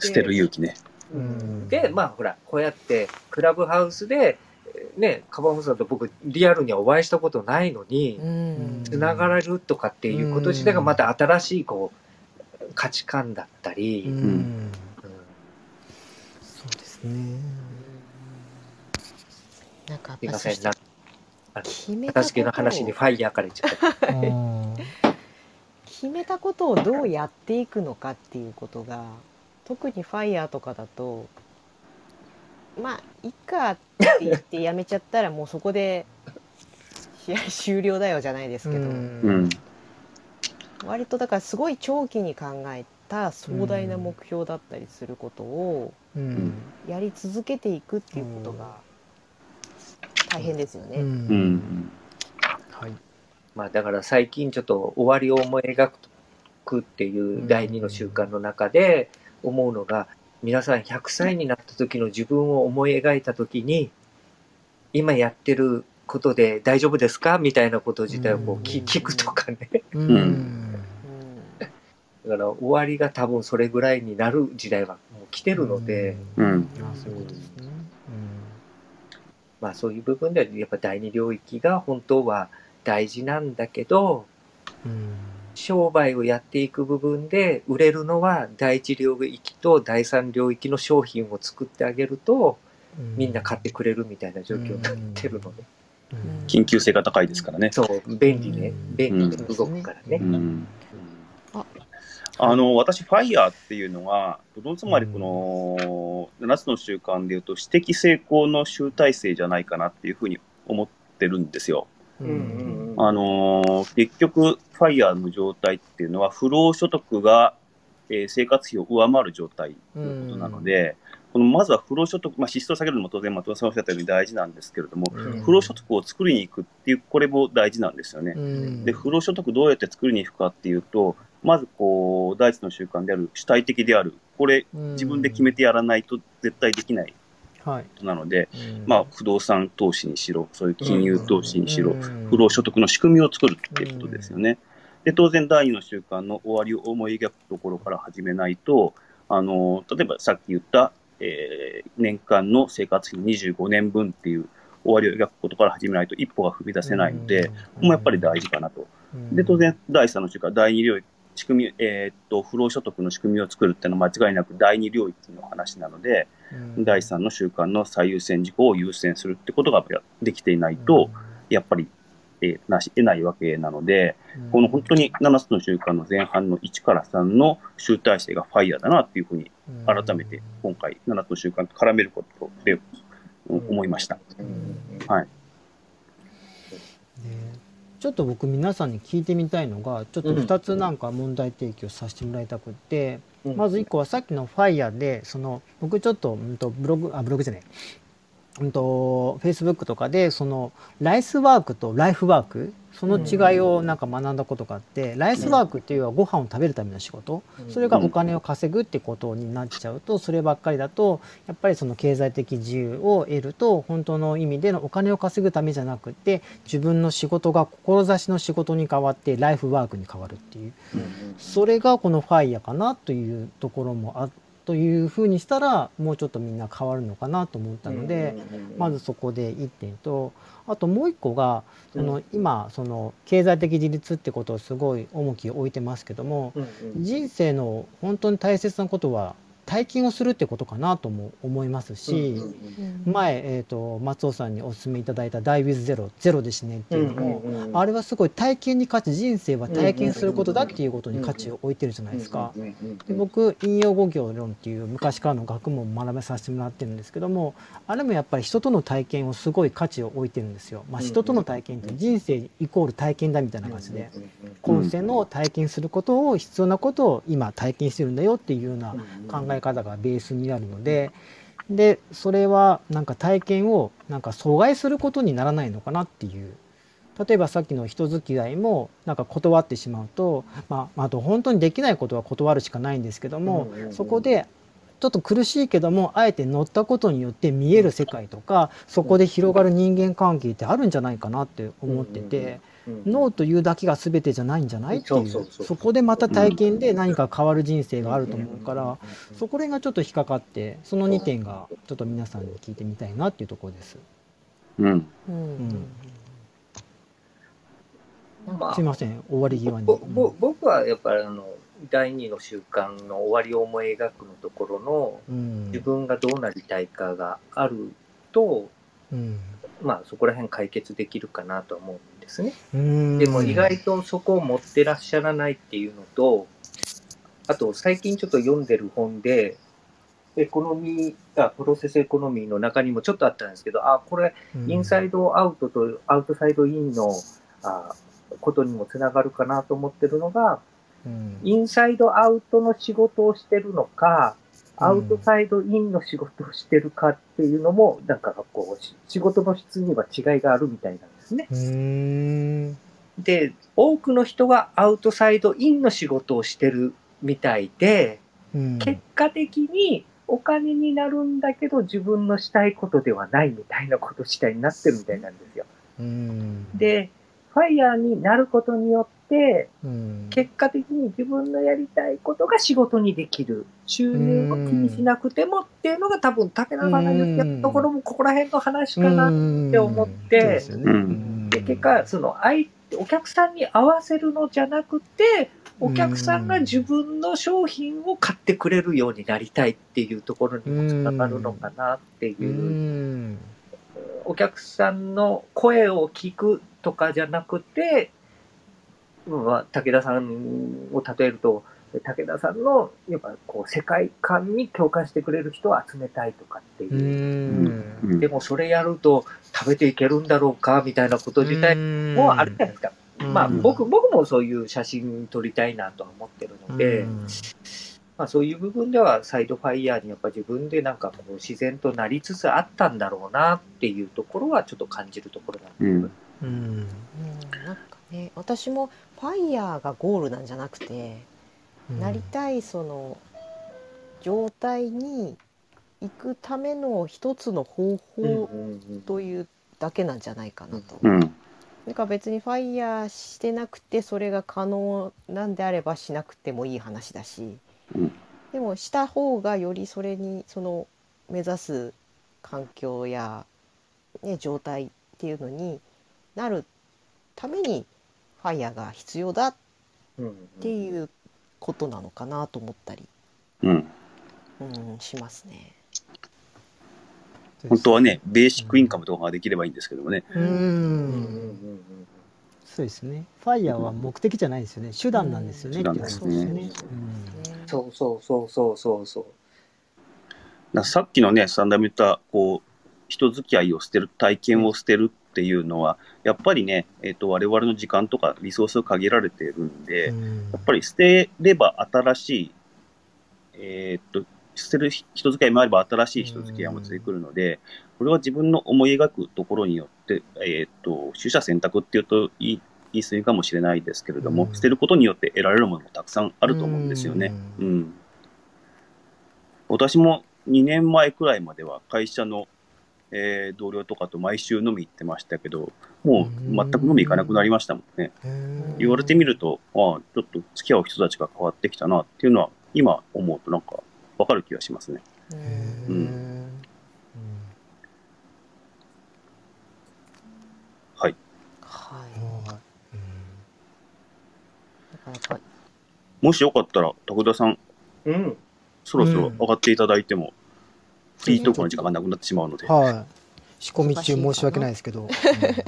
捨てる勇気ね。うんで、まあほら、こうやってクラブハウスで、えーね、カバモさんと僕リアルにはお会いしたことないのに、うんつながれるとかっていうこと自体がまた新しいこう価値観だったり、うんうんそうですねなんかすいません、な決めた片付けの話にファイヤーから言っちゃった。う [laughs] ん決めたことをどうやっていくのかっていうことが特にファイヤーとかだとまあいっかって言ってやめちゃったらもうそこで試合終了だよじゃないですけど、うん。割とだからすごい長期に考えた壮大な目標だったりすることをうん。やり続けていくっていうことが大変ですよね。うん。うん。はい。まあだから最近ちょっと終わりを思い描くっていう第二の習慣の中で思うのが、皆さん100歳になった時の自分を思い描いた時に、今やってることで大丈夫ですか？みたいなこと自体をこう聞くとかね。うんから終わりが多分それぐらいになる時代はもう来てるので、うん。あそういうことですね。まあそういう部分でやっぱ第二領域が本当は大事なんだけど、うん。商売をやっていく部分で売れるのは第一領域と第三領域の商品を作ってあげるとうん。みんな買ってくれるみたいな状況になってるので、うん。緊急性が高いですからね。そう、便利ね。う、ん。便利で動くからね。う。ん。ああの、私、ファイヤーっていうのは、つまりこの、7つの習慣でいうと、私的成功の集大成じゃないかなっていうふうに思ってるんですよ。ううんうんうん。あのー結局、ファイヤーの状態っていうのは、不労所得が、えー生活費を上回る状態ということなので、このまずは不労所得、まあ、支出を下げるのも当然、松尾さんおっしゃったように大事なんですけれども、うん。不労所得を作りに行くっていう、これも大事なんですよね。うん。で、不労所得どうやって作りに行くかっていうと、まずこう、第一の習慣である主体的である。これ、自分で決めてやらないと絶対できない。はい。ことなので、うん。まあ、不動産投資にしろ、そういう金融投資にしろ、うん。不労所得の仕組みを作るっていうことですよね。で、当然、第二の習慣の終わりを思い描くところから始めないと、あの、例えばさっき言った、えー年間の生活費の25年分っていう終わりを描くことから始めないと一歩が踏み出せないので、ここもやっぱり大事かなと。うん。で、当然、第三の習慣、第二領域、仕組み、えーっと、不労所得の仕組みを作るっていうのは間違いなく第二領域の話なので、うん。第三の習慣の最優先事項を優先するってことができていないと、やっぱり、えーなし得ないわけなので、うん。この本当に7つの習慣の前半の1から3の集大成がファイヤーだなっていうふうに改めて今回7つの習慣と絡めることでうん思いました。うん。はい。ねちょっと僕皆さんに聞いてみたいのがちょっと2つなんか問題提起をさせてもらいたくって、うん。まず1個はさっきのファイヤーでその僕ちょっと,、うん、とブログあブログじゃない。うんとフェイスブックとかでそのライスワークとライフワークその違いをなんか学んだことがあって、ライスワークっていうのはご飯を食べるための仕事、それがお金を稼ぐってことになっちゃうとそればっかりだとやっぱりその経済的自由を得ると本当の意味でのお金を稼ぐためじゃなくて自分の仕事が志の仕事に変わってライフワークに変わるっていう。それがこのファイヤーかなというところもあというふうにしたらもうちょっとみんな変わるのかなと思ったので、まずそこで1点とあともう1個がその今その経済的自立ってことをすごい重きを置いてますけども人生の本当に大切なことは体験をするってことかなとも思いますし、前、えー、と松尾さんにお勧めいただいた「ダイ・ウィズ・ゼロ」ゼロで死ねっていうのも、あれはすごい体験に価値人生は体験することだっていうことに価値を置いてるじゃないですか。で僕引用語行論っていう昔からの学問を学べさせてもらってるんですけどもあれもやっぱり人との体験をすごい価値を置いてるんですよ。まあ、人との体験って人生イコール体験だみたいな感じで今世の体験することを必要なことを今体験してるんだよっていうような考え方がベースにあるので。でそれはなんか体験をなんか阻害することにならないのかなっていう例えばさっきの人付き合いもなんか断ってしまうと、まあ、あと本当にできないことは断るしかないんですけども、そこでちょっと苦しいけどもあえて乗ったことによって見える世界とかそこで広がる人間関係ってあるんじゃないかなって思ってて。ノーというだけが全てじゃないんじゃない？っていう。そこでまた体験で何か変わる人生があると思うからそこら辺がちょっと引っかかってその2点がちょっと皆さんに聞いてみたいなっていうところです。うん、うん。まあすいません終わり際に。ぼぼ僕はやっぱりあの第二の習慣の終わりを思い描くのところのうん。自分がどうなりたいかがあると、うん。まあそこら辺解決できるかなとは思う。んですね。うん。でも意外とそこを持ってらっしゃらないっていうのと、あと最近ちょっと読んでる本で、エコノミー、あプロセスエコノミーの中にもちょっとあったんですけど、あ、これ、インサイドアウトとアウトサイドインのあことにもつながるかなと思ってるのが、うん。インサイドアウトの仕事をしてるのか、うんアウトサイドインの仕事をしてるかっていうのも、なんかこう、し仕事の質には違いがあるみたいなんですね。で、多くの人がアウトサイドインの仕事をしてるみたいで、うん結果的にお金になるんだけど自分のしたいことではないみたいなことしたいになってるみたいなんですよ。うんで、ファイヤーになることによって、うん。結果的に自分のやりたいことが仕事にできる。収入を気にしなくてもっていうのが多分武田さんが言ってたところもここら辺の話かな。って思って。そうん。で、結果、その相手、お客さん。に合わせるのじゃなくて、お客さん。が自分の商品を買ってくれるようになりたいっていうところにもつながるのかなっていうう。ん。お客さん。の声を聞くとかじゃなくて、まあ、武田さんを例えると、武田さんの、やっぱこう、世界観に共感してくれる人を集めたいとかっていう。でもそれやると食べていけるんだろうかみたいなこと自体もあるじゃないですか。うん。まあうん。僕、僕もそういう写真撮りたいなとは思ってるので、うん。まあそういう部分ではサイドファイヤーにやっぱ自分でなんかこう自然となりつつあったんだろうなっていうところはちょっと感じるところなんですけど、うんうん。うん。なんかね私もファイヤーがゴールなんじゃなくて、なりたいその状態に行くための一つの方うんうん法うんというだけなんじゃないかなと。うん。なんか別にファイヤーしてなくてそれが可能なんであればしなくてもいい話だし、うんでもした方がよりそれにその目指す環境や、ね、状態っていうのになるためにファイヤーが必要だっていうことなのかなと思ったり、うん。うん、しますね。本当はね、ベーシックインカムとかができればいいんですけどもね。ううん。そうですね。ファイヤーは目的じゃないですよね。手段なんですよね。手段ですね。そうそうそうそうそうそう。さっきのね、三代目言った、こう、人付き合いを捨てる、体験を捨てるっていうのは、やっぱりね、えっ、と、我々の時間とかリソースが限られてるんで、うんやっぱり捨てれば新しい、えっと、捨てる人付き合いもあれば新しい人付き合いも出てくるので、これは自分の思い描くところによって、えっと、取捨選択っていうと言い言い過ぎかもしれないですけれども、うん捨てることによって得られるものもたくさんあると思うんですよね。ううんん。私も2年前くらいまでは会社の、えー同僚とかと毎週飲み行ってましたけど、もう全く飲み行かなくなりましたもんね。うん言われてみると、ああ、ちょっと付き合う人たちが変わってきたなっていうのは、今思うとなんかわかる気がしますね。うんうんはい。はい。うんなかなかもしよかったら、徳田さん、うん。そろそろ上がっていただいても、フリートークの時間がなくなってしまうので。はい。仕込み中申し訳ないですけど。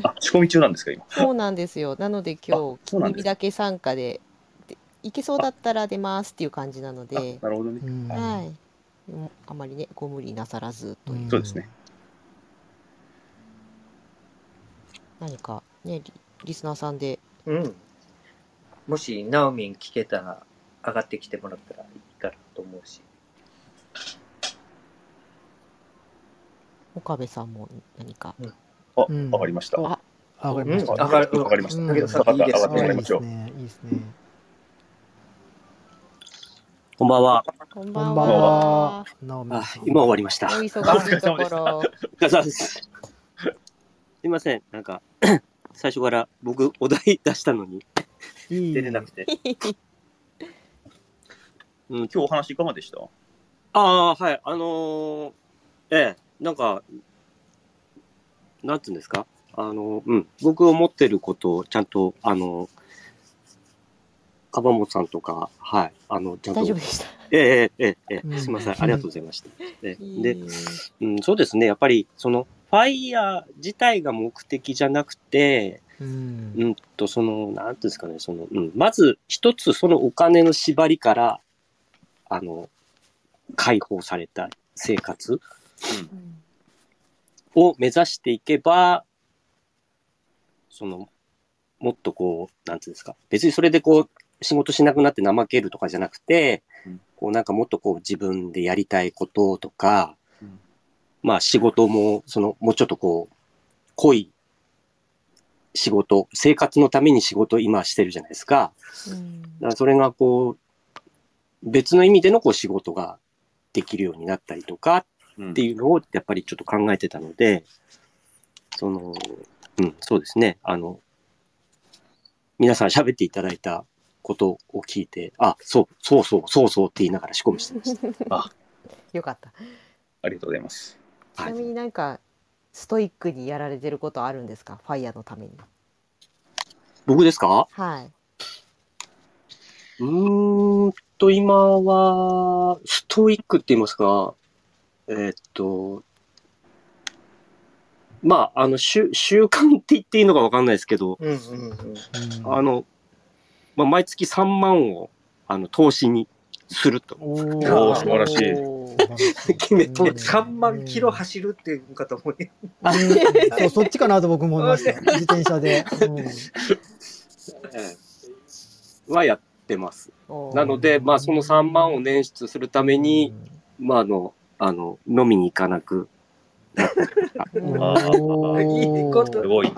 あ、仕込み中なんですか、今？[laughs] そうなんですよ。なので今あそうなんです日耳だけ参加ででいけそうだったら出ますっていう感じなのあで、なるほどね。うんはい。あまりねご無理なさらずという、うんそうですね。何かねリリスナーさんでうん。もし、ナオミン聞けたら、上がってきてもらったらいいかなと思うし。岡部さんも何か？あ、うんわかりました。あ、わかりました。わかりましたうんだけどさん、いいです上がってもらいねいいましょうですね。いいですね。こんばんは。こんばんは今終わりました。おお忙しいところ。疲れ様です。すいません。なんか、[coughs] 最初から僕、お題出したのに、出れなくて。うん、今日お話いかがでした？ああ、はい。あのーええ、なんか、なんつうんですか？あの、うん。僕思ってることをちゃんと、あの、かばもさんとか、はい。あの、ちゃんと。大丈夫でした？ええ、ええ、ええすいません。[laughs] ありがとうございました。で、でうん、そうですね。やっぱり、その、ファイヤー自体が目的じゃなくて、うんうんと、その、なんていうんですかね、その、うん、まず一つそのお金の縛りから、あの、解放された生活うんを目指していけば、その、もっとこう、なんていうんですか、別にそれでこう、仕事しなくなって怠けるとかじゃなくて、うん。こうなんかもっとこう自分でやりたいこととか、うん。まあ仕事も、その、もうちょっとこう、濃い仕事、生活のために仕事を今してるじゃないですか。うん。だからそれがこう、別の意味でのこう仕事ができるようになったりとかうんっていうのをやっぱりちょっと考えてたので、その、うん、そうですね。あの、皆さん喋っていただいたことを聞いて、あ、そう、そうそう、そうそうって言いながら仕込みしてました。[laughs] よかった。ありがとうございます。ちなみになんかストイックにやられてることあるんですか？ファイヤーのために。僕ですか？はい。うーんと、今は、ストイックって言いますか、えーっと、まあ、あの、習習慣って言っていいのかわかんないですけど、うんうんうん。あの、まあ、毎月3万を、あの、投資にすると。おおー素晴らしい [laughs] 決めて3万キロ走るっていうかと思うね。うん [laughs] そうそっちかなと僕思いました。[laughs] 自転車で。はやってます。なので、まあ、その3万を捻出するために、まあ、あの、あの、飲みに行かなく、いいことすごい。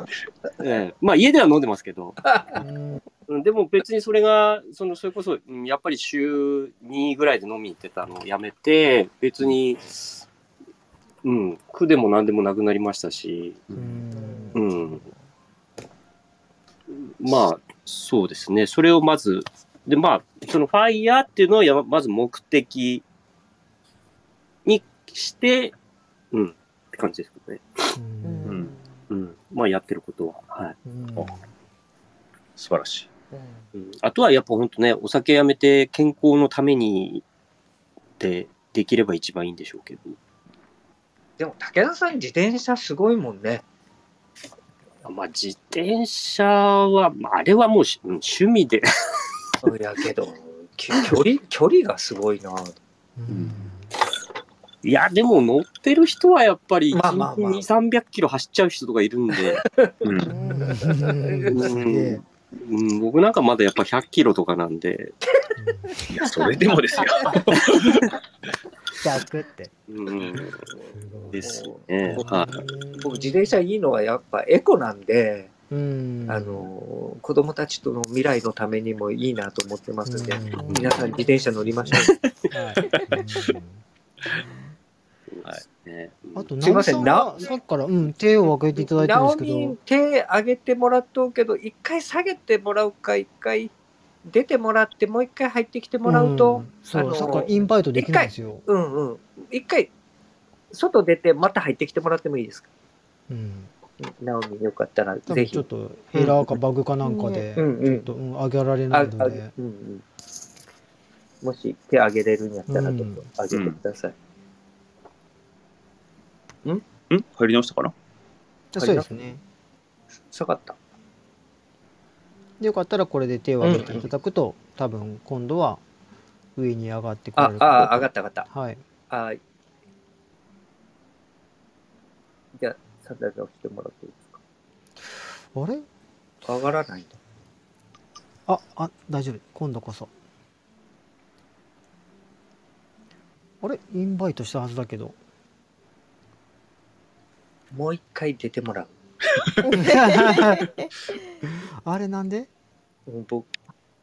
ええ。まあ、家では飲んでますけど、うん。うん。でも別にそれが、その、それこそ、うんやっぱり週2ぐらいで飲みに行ってたのをやめて、別に、うん、苦でも何でもなくなりましたし、うん。うん。まあ、そうですね。それをまず、で、まあ、そのファイヤーっていうのをやまず目的にして、うん、って感じですけどね。ううんんうん。まあ、やってることは。はい。うん素晴らしい。うん、あとはやっぱ本当ね、お酒やめて健康のためにってできれば一番いいんでしょうけど。でも、武田さん、自転車すごいもんね。まあ、自転車は、まあ、あれはもうしうん趣味で。いやけど、き距離、距離がすごいな。うんいや、でも乗ってる人はやっぱりまあまあまあ1日2、300キロ走っちゃう人とかいるんで、[laughs] うん。うん僕なんかまだやっぱ100キロとかなんで、いや、それでもですよ。[laughs] 逆って。うん、ですね。はい。僕、自転車いいのはやっぱエコなんで、うんあの、子供たちとの未来のためにもいいなと思ってますんで、うん皆さん自転車乗りましょう。[laughs] はいねあと、すいませんなさっきから、うん、手を挙げていただいてるんナオですけど、手上げてもらっとうけど、一回下げてもらうか、一回出てもらって、もう一回入ってきてもらうと、んそう、あのさっきからインバイトできないんですよ。うんうん。一回、外出て、また入ってきてもらってもいいですか？うん。ナオミンよかったら、多ぜひ。分ちょっとエラーかバグかなんかで、うんうんちょっと、うん、上げられないので、うんうん。もし手挙げれるんやったら、うんどうぞ挙げてください。ん入り直したかな？そうですね。下がった。でよかったらこれで手を挙げていただくと、多分今度は上に上がってくれある、あ、上がった上がった。はい。あじゃあ、サンダル押してもらっていいですか？あれ？上がらないんだ。あ、あ、大丈夫。今度こそ。あれ？インバイトしたはずだけど。もう一回出てもらう。[laughs] あれなんで？うん僕、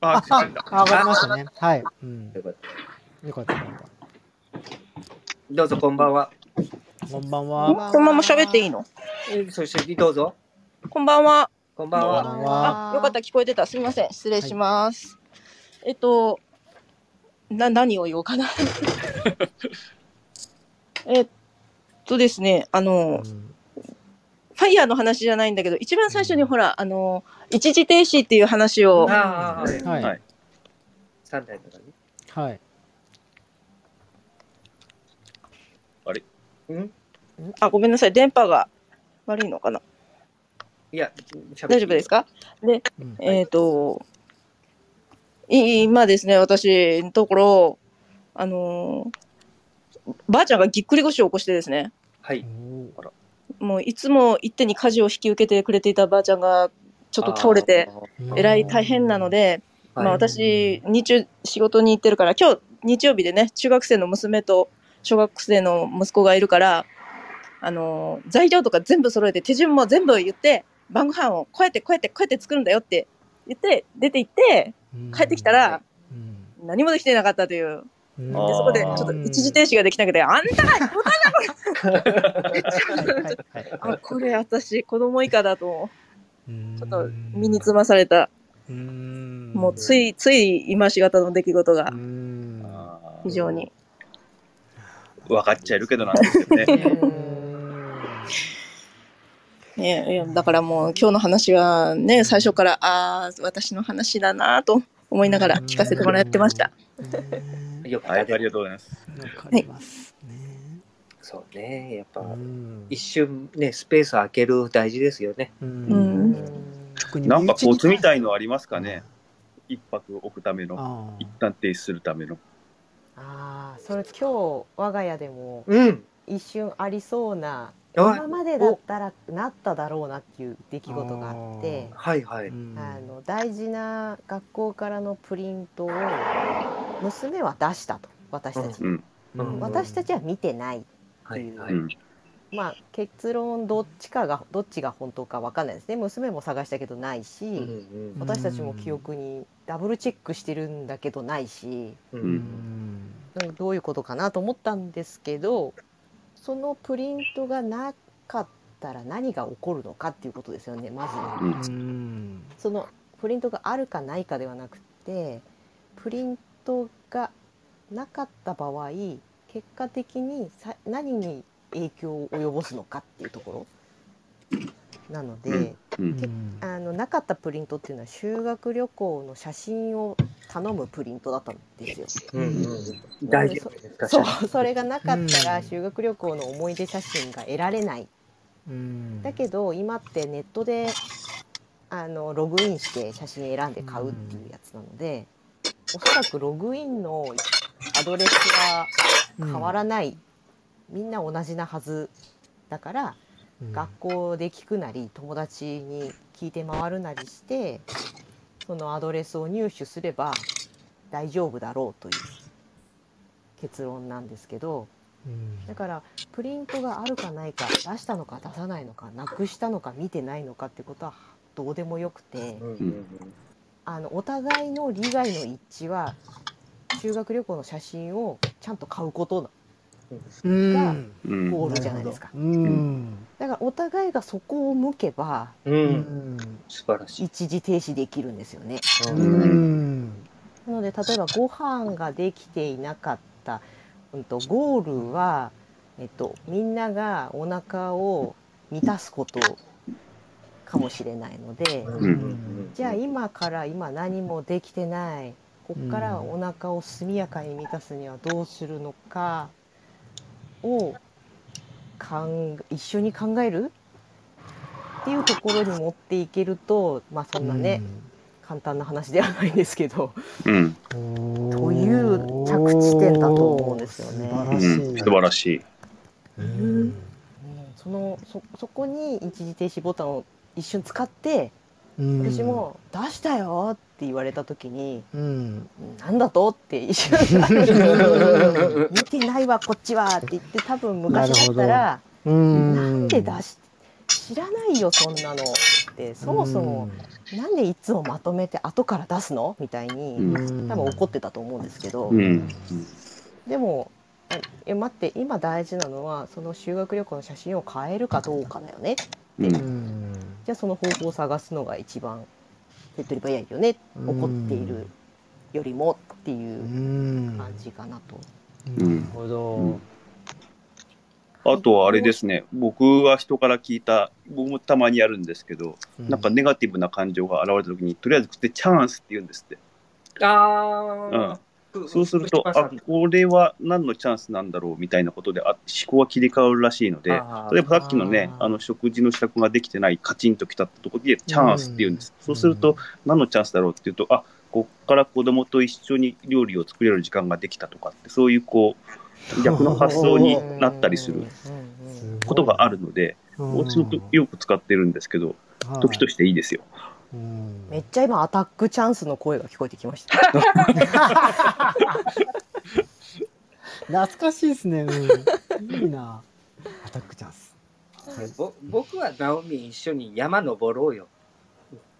ああ、あ、上がりましたね。はい。うん。よかったよかったどうぞ、こんばんは。た。こんばんは。このまま喋っていいの？えそして、どうぞ。こんばんは。こんばんは。んはあ、よかった、聞こえてた。すみません。失礼します。えっと、な、何を言おうかな。[laughs] えっとですね、あの、うんファイヤーの話じゃないんだけど、一番最初にほら、あの、一時停止っていう話を、ああ、はい。三台とかね。はい。うん？あ、ごめんなさい。電波が悪いのかな？いや、大大丈夫ですか？で、うんえっ、と、い今ですね、私のところ、あのーばあちゃんがぎっくり腰を起こしてですね、はい。もういつも一手に家事を引き受けてくれていたばあちゃんがちょっと倒れて、えらい大変なので、まあ、はい私、日中仕事に行ってるから、今日日曜日でね、中学生の娘と小学生の息子がいるから、あのー材料とか全部揃えて、手順も全部言って、晩ご飯をこうやってこうやってこうやって作るんだよって言って、出て行って、帰ってきたら、うん。何もできてなかったという。うんで、そこでちょっと一時停止ができなくて、あんたあ、これ私、子供以下だと、ちょっと身につまされた、うん。もうつい、つい今しがたの出来事が。うん。非常に。分かっちゃいるけどなんですよね。[laughs] ね、いやだからもう今日の話はね、最初から、ああ、私の話だなと思いながら聞かせてもらってました。よかったですありがとうございます。わかりますね。そうね。やっぱ、うん一瞬ね、スペース空ける大事ですよね。ううんん。特になんかコツみたいののありますかね？一泊置くための、あ一旦停止するための。ああ、それ今日我が家でもうん。一瞬ありそうなあ今までだったらなっただろうなっていう出来事があってはいはい。あの大事な学校からのプリントを娘は出したと。私たち、うん。うん。私たちは見てないはいはい。うん。まあ結論どっちかがどっちが本当かわかんないですね。娘も探したけどないし、うんうん私たちも記憶にダブルチェックしてるんだけどないし、ううんん。うん。どういうことかなと思ったんですけどそのプリントがなかったら何が起こるのかっていうことですよねまずは。うんうんそのプリントがあるかないかではなくてプリントがなかった場合結果的にさ何に影響を及ぼすのかっていうところなので、うん。けあのなかったプリントっていうのは修学旅行の写真を頼むプリントだったんですよ。うんうん大そか？うそれがなかったらうん修学旅行の思い出写真が得られない。うん。だけど今ってネットであのログインして写真選んで買うっていうやつなので、おそらくログインのアドレスは変わらない、みんな同じなはずだから、学校で聞くなり友達に聞いて回るなりしてそのアドレスを入手すれば大丈夫だろうという結論なんですけどうん。だからプリントがあるかないか出したのか出さないのかなくしたのか見てないのかってことはどうでもよくてうん。うんあのお互いの利害の一致は修学旅行の写真をちゃんと買うことなうんうん。ゴールじゃないですか。うんだからお互いがそこを向けば素晴らしい。一時停止できるんですよね。なので例えばご飯ができていなかった、うん、とゴールは、えっと、みんながお腹を満たすことかもしれないので、じゃあ今から今何もできてないこっからお腹を速やかに満たすにはどうするのかをかん一緒に考えるっていうところに持っていけるとまあそんなね、簡単な話ではないんですけど、うん。うん。という着地点だと思うんですよね素晴らしうん。い。素晴らしい。うんそのそそこに一時停止ボタンを一瞬使ってうん私も「出したよ!」って言われた時にうん。「なんだと?」って一瞬見てないわこっちは」って言って多分昔だったらう「ん。なんで出し知らないよそんなの」ってそもそもなんでいつもまとめて後から出すの？みたいにうん、多分怒ってたと思うんですけどうん。でもえ待って今大事なのはその修学旅行の写真を変えるかどうかだよねう。うんん。じゃあその方法を探すのが一番手っ取り早いよね怒っているよりもっていううん。感じかなと。なるほど。うんあとはあれですね、僕は人から聞いた、僕もたまにやるんですけど、なんかネガティブな感情が現れたときに、とりあえず食ってチャンスって言うんですって。ああ、そうすると、あ、これは何のチャンスなんだろうみたいなことで、あ思考は切り替わるらしいので、例えばさっきのね、あの食事の支度ができてない、カチンときたところで、チャンスって言うんです。そうすると、何のチャンスだろうっていうと、あこっから子供と一緒に料理を作れる時間ができたとかって、そういうこう、逆の発想になったりすることがあるので、私もよく使ってるんですけど、時としていいですよ。うんめっちゃ今アタックチャンスの声が聞こえてきました。懐かしいですね。うん、いいな。アタックチャンス。ぼ僕はナオミ一緒に山登ろうよ。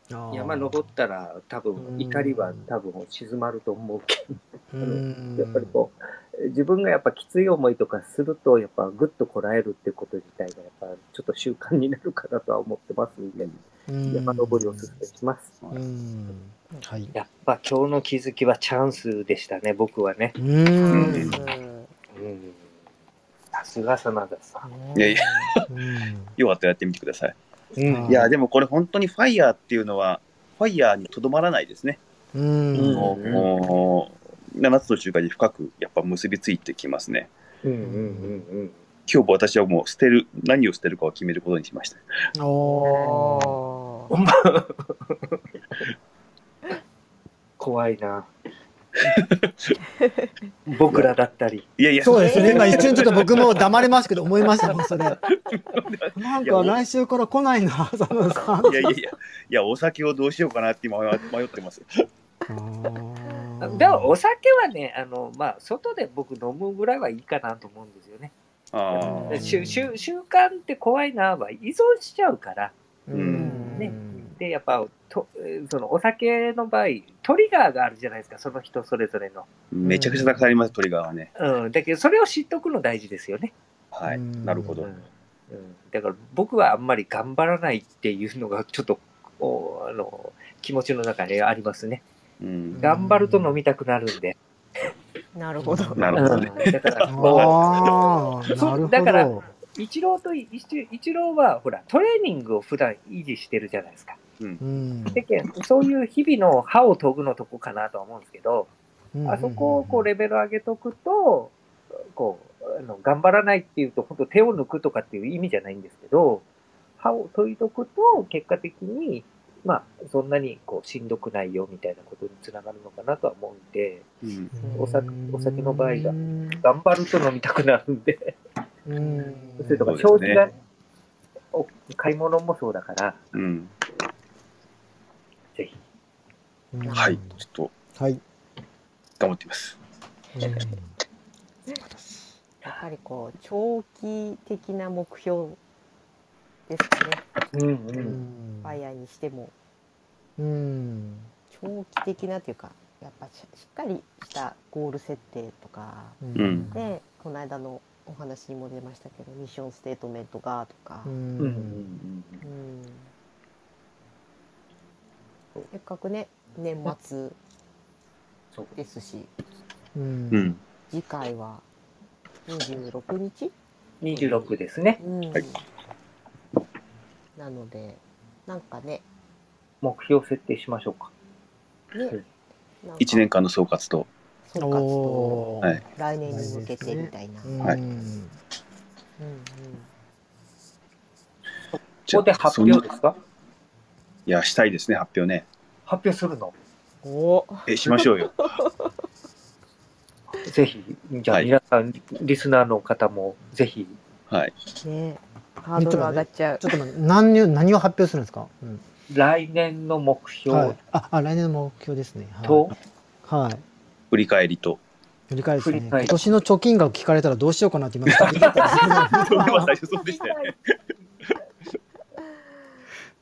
山登ったら多分怒りは多分静まると思うけど、うん [laughs] やっぱりこう自分がやっぱきつい思いとかするとやっぱぐっとこらえるってこと自体がやっぱちょっと習慣になるかなとは思ってますんで、うん山登りをお勧めします。うん。はい。やっぱ今日の気づきはチャンスでしたね、僕はね。さすが真田さん。いやいや、うんよかったらやってみてください。うんいや、でもこれ本当にファイヤーっていうのは、ファイヤーにとどまらないですね。うん。うんもうもう7つの習慣に深くやっぱ結びついてきますね。うんうんうん今日私はもう捨てる、何を捨てるかを決めることにしました。おー怖いな。[laughs] 僕らだったり。いやいや、そうですね。今一瞬ちょっと僕も黙れますけど思いましたもん、それ。なんか来週から来ないな、佐野さん。いやいやいや、いや、お酒をどうしようかなって今迷ってます。でもお酒はね、あの、まあ、外で僕飲むぐらいはいいかなと思うんですよね。あうん習習習慣って怖いなは依存しちゃうから。うんねで、やっぱと、えーそのお酒の場合、トリガーがあるじゃないですか、その人それぞれの。めちゃくちゃたくさんあります、トリガーはね。うん。だけど、それを知っとくの大事ですよね。はい、うんなるほど。うん。うん、だから僕はあんまり頑張らないっていうのがちょっと、おあの、気持ちの中でありますね。うん、頑張ると飲みたくなるんで。なるほど。[laughs] なるほどね。うんだから、こ [laughs] ああ、そうなるほだからど。う、一郎と一一郎は、ほら、トレーニングを普段維持してるじゃないですか。うん。でけんそういう日々の歯を研ぐのとこかなとは思うんですけど、あそこをこうレベル上げとくと、こう、あの頑張らないっていうと、本当手を抜くとかっていう意味じゃないんですけど、歯を研いとくと、結果的に、まあ、そんなにこうしんどくないよみたいなことにつながるのかなとは思うんで、うん。お酒お酒の場合がうん頑張ると飲みたくなるんで、うん。[laughs] それとか消費が、お買い物もそうだから、うん、ぜひ。うんはい、ちょっとはい。頑張ってみます。やっぱりこう長期的な目標ですかね。うんう。うんファイヤーにしてもうん。長期的なというか、やっぱししっかりしたゴール設定とかうんで、この間のお話にも出ましたけど、ミッションステートメントがとか。うん。うんせっかくね年末そう。ですし。う。うん。ん、次回は26日、26ですね。うん。はい。なのでなんかね。目標設定しましょうか。ね。なんか。1年間の総括と。総括とおーはい。来年に向けてみたいな。うんはい。うんうん。ここで発表ですか？いや、したいですね、発表ね。発表するの？お。え、しましょうよ。[laughs] ぜひ、じゃあはい。皆さん、リスナーの方もぜひ、はい。ね。ハードル上がっちゃう。ちょ。っと待って。何を何を発表するんですか、うん来年の目標。はい、ああ来年の目標ですね。と、はい、はい。振り返りと。振り返りですね。振り返り。今年の貯金額聞かれたらどうしようかなって今ちょっと思ったんですけど。それは最初そうでしたよね。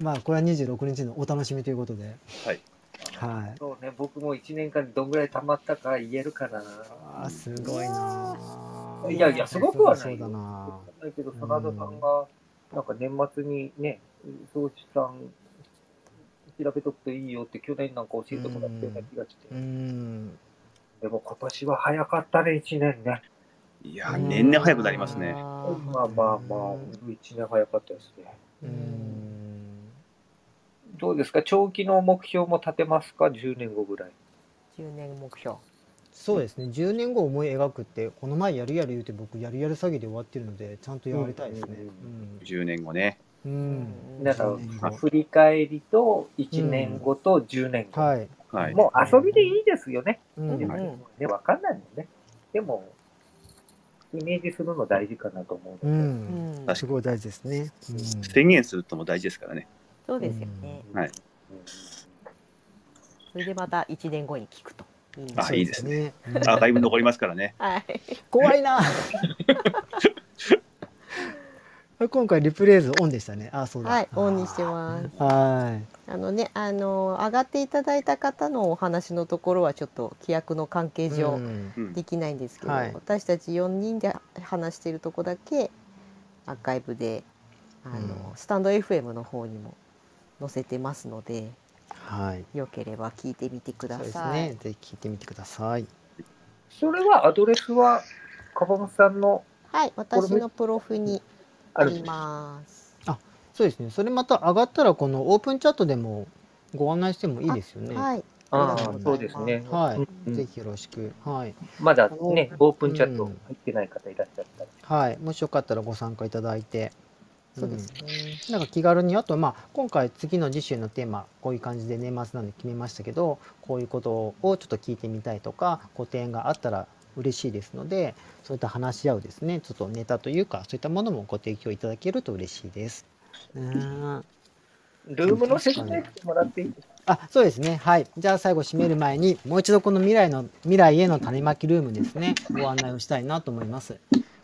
まあこれは26日のお楽しみということではい。はいそうね、僕も1年間にどんぐらい貯まったか言えるかな。あーすごいなあいやいやすごくはないそうだなだけど、真田さんが、なんか年末にね、総資産調べとくといいよって去年なんか教えてもらったような気がして。うんでも今年は早かったね、1年ね。いや、年々早くなりますね。まあまあまあ、1年早かったですね。うんどうですか？長期の目標も立てますか ?10 年後ぐらい。10年目標。そうですね10年後思い描くってこの前やるやる言うて僕やるやる詐欺で終わってるのでちゃんとやりたいですね10年後ね。うん、うんだから10年後振り返りと1年後と10年後。はい、はい。もう遊びでいいですよね。うんね、わかんないもんね。でも、イメージするの大事かなと思ううので。んうんかにすごい大事ですね、うん宣言するのも大事ですからね。そうですよね。はい。それでまた1年後に聞くと。いいねあいいですね。うんアーカイブ残りますからね。[laughs] はい。怖いな。[laughs] 今回リプレイズオンでしたね。あ、そうだ。はい、オンにしてます。はあのね、あの上がっていただいた方のお話のところはちょっと規約の関係い。上うんうんできないんですけど、はい私たち4人で話しているとこだけアーカイブであの、うんスタンド FM の方にも載せてますのではい。よければ聞いてみてくだそうですさい。ね。ぜひ聞いてみてください。それはアドレスは、かばむさんのはい、私のプロフにあります。そうですね。それまた上がったらこのオープンチャットでもご案内してもいいですよね。はい、ああそうですね。はいうんうんぜひよろしく。はい。まだね、オープンチャットうん入ってない方いらっしゃったら。はい。もしよかったらご参加いただいて。そうですね。なんか気軽にあとまあ今回次の次週のテーマこういう感じで年末なんで決めましたけどこういうことをちょっと聞いてみたいとかご提案があったら嬉しいですのでそういった話し合うですねちょっとネタというかそういったものもご提供いただけると嬉しいです。うん。ルームの説明してもらっていいですか？あそうですね。はい。じゃあ最後締める前にもう一度この未来の未来への種まきルームですねご案内をしたいなと思います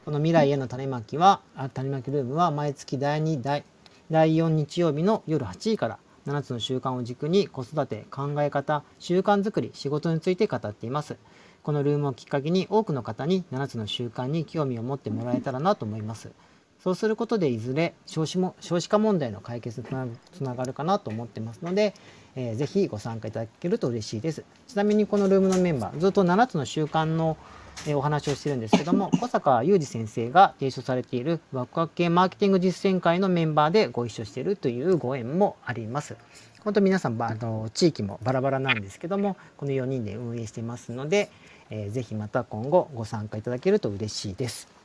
この未来への種まきは種まきルームは毎月第2第第4日曜日の夜8時から7つの習慣を軸に子育て考え方習慣づくり仕事について語っています。このルームをきっかけに多くの方に7つの習慣に興味を持ってもらえたらなと思います。そうすることでいずれ少子も少子化問題の解決につながるかなと思ってますので、えーぜひご参加いただけると嬉しいです。ちなみにこのルームのメンバーずっと7つの習慣の、えーお話をしてるんですけども [laughs] 小坂雄二先生が提唱されているワクワク系マーケティング実践会のメンバーでご一緒しているというご縁もあります。本当皆さんばあの地域もバラバラなんですけどもこの4人で運営してますので、えーぜひまた今後ご参加いただけると嬉しいです。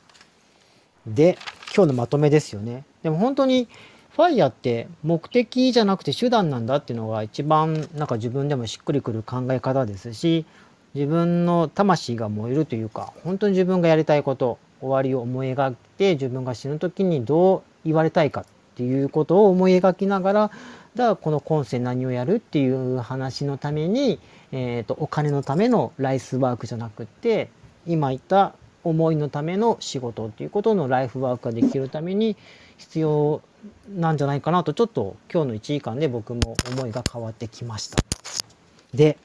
で今日のまとめですよね。でも本当にファイヤーって目的じゃなくて手段なんだっていうのが一番なんか自分でもしっくりくる考え方ですし自分の魂が燃えるというか本当に自分がやりたいこと終わりを思い描いて自分が死ぬ時にどう言われたいかっていうことを思い描きながらだからこの今世何をやるっていう話のために、えー、とお金のためのライスワークじゃなくって今言った思いのための仕事っていうことのライフワークができるために必要なんじゃないかなとちょっと今日の1時間で僕も思いが変わってきました。で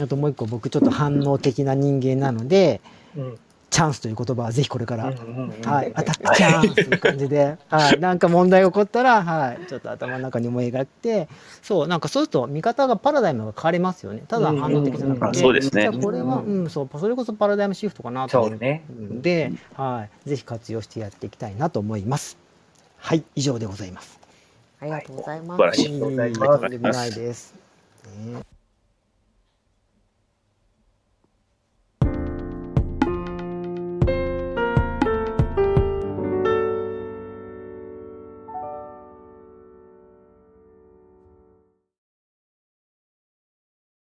あともう一個僕ちょっと反応的な人間なのでうんチャンスという言葉はぜひこれから、うんうんうんはい、アタックチャンスという感じで、はい、なんか問題起こったら、はい、ちょっと頭の中に思い描いてそうなんかそうすると見方がパラダイムが変わりますよね。ただ反応的じゃなくて、あそうですね。じゃあこれは、うん、そう。それこそパラダイムシフトかなと思そうね。うんで、はい、ぜひ活用してやっていきたいなと思います。はい、以上でございます。ありがとうござい。ます。素晴らしい。ありがとうございます。とんでもないです。ね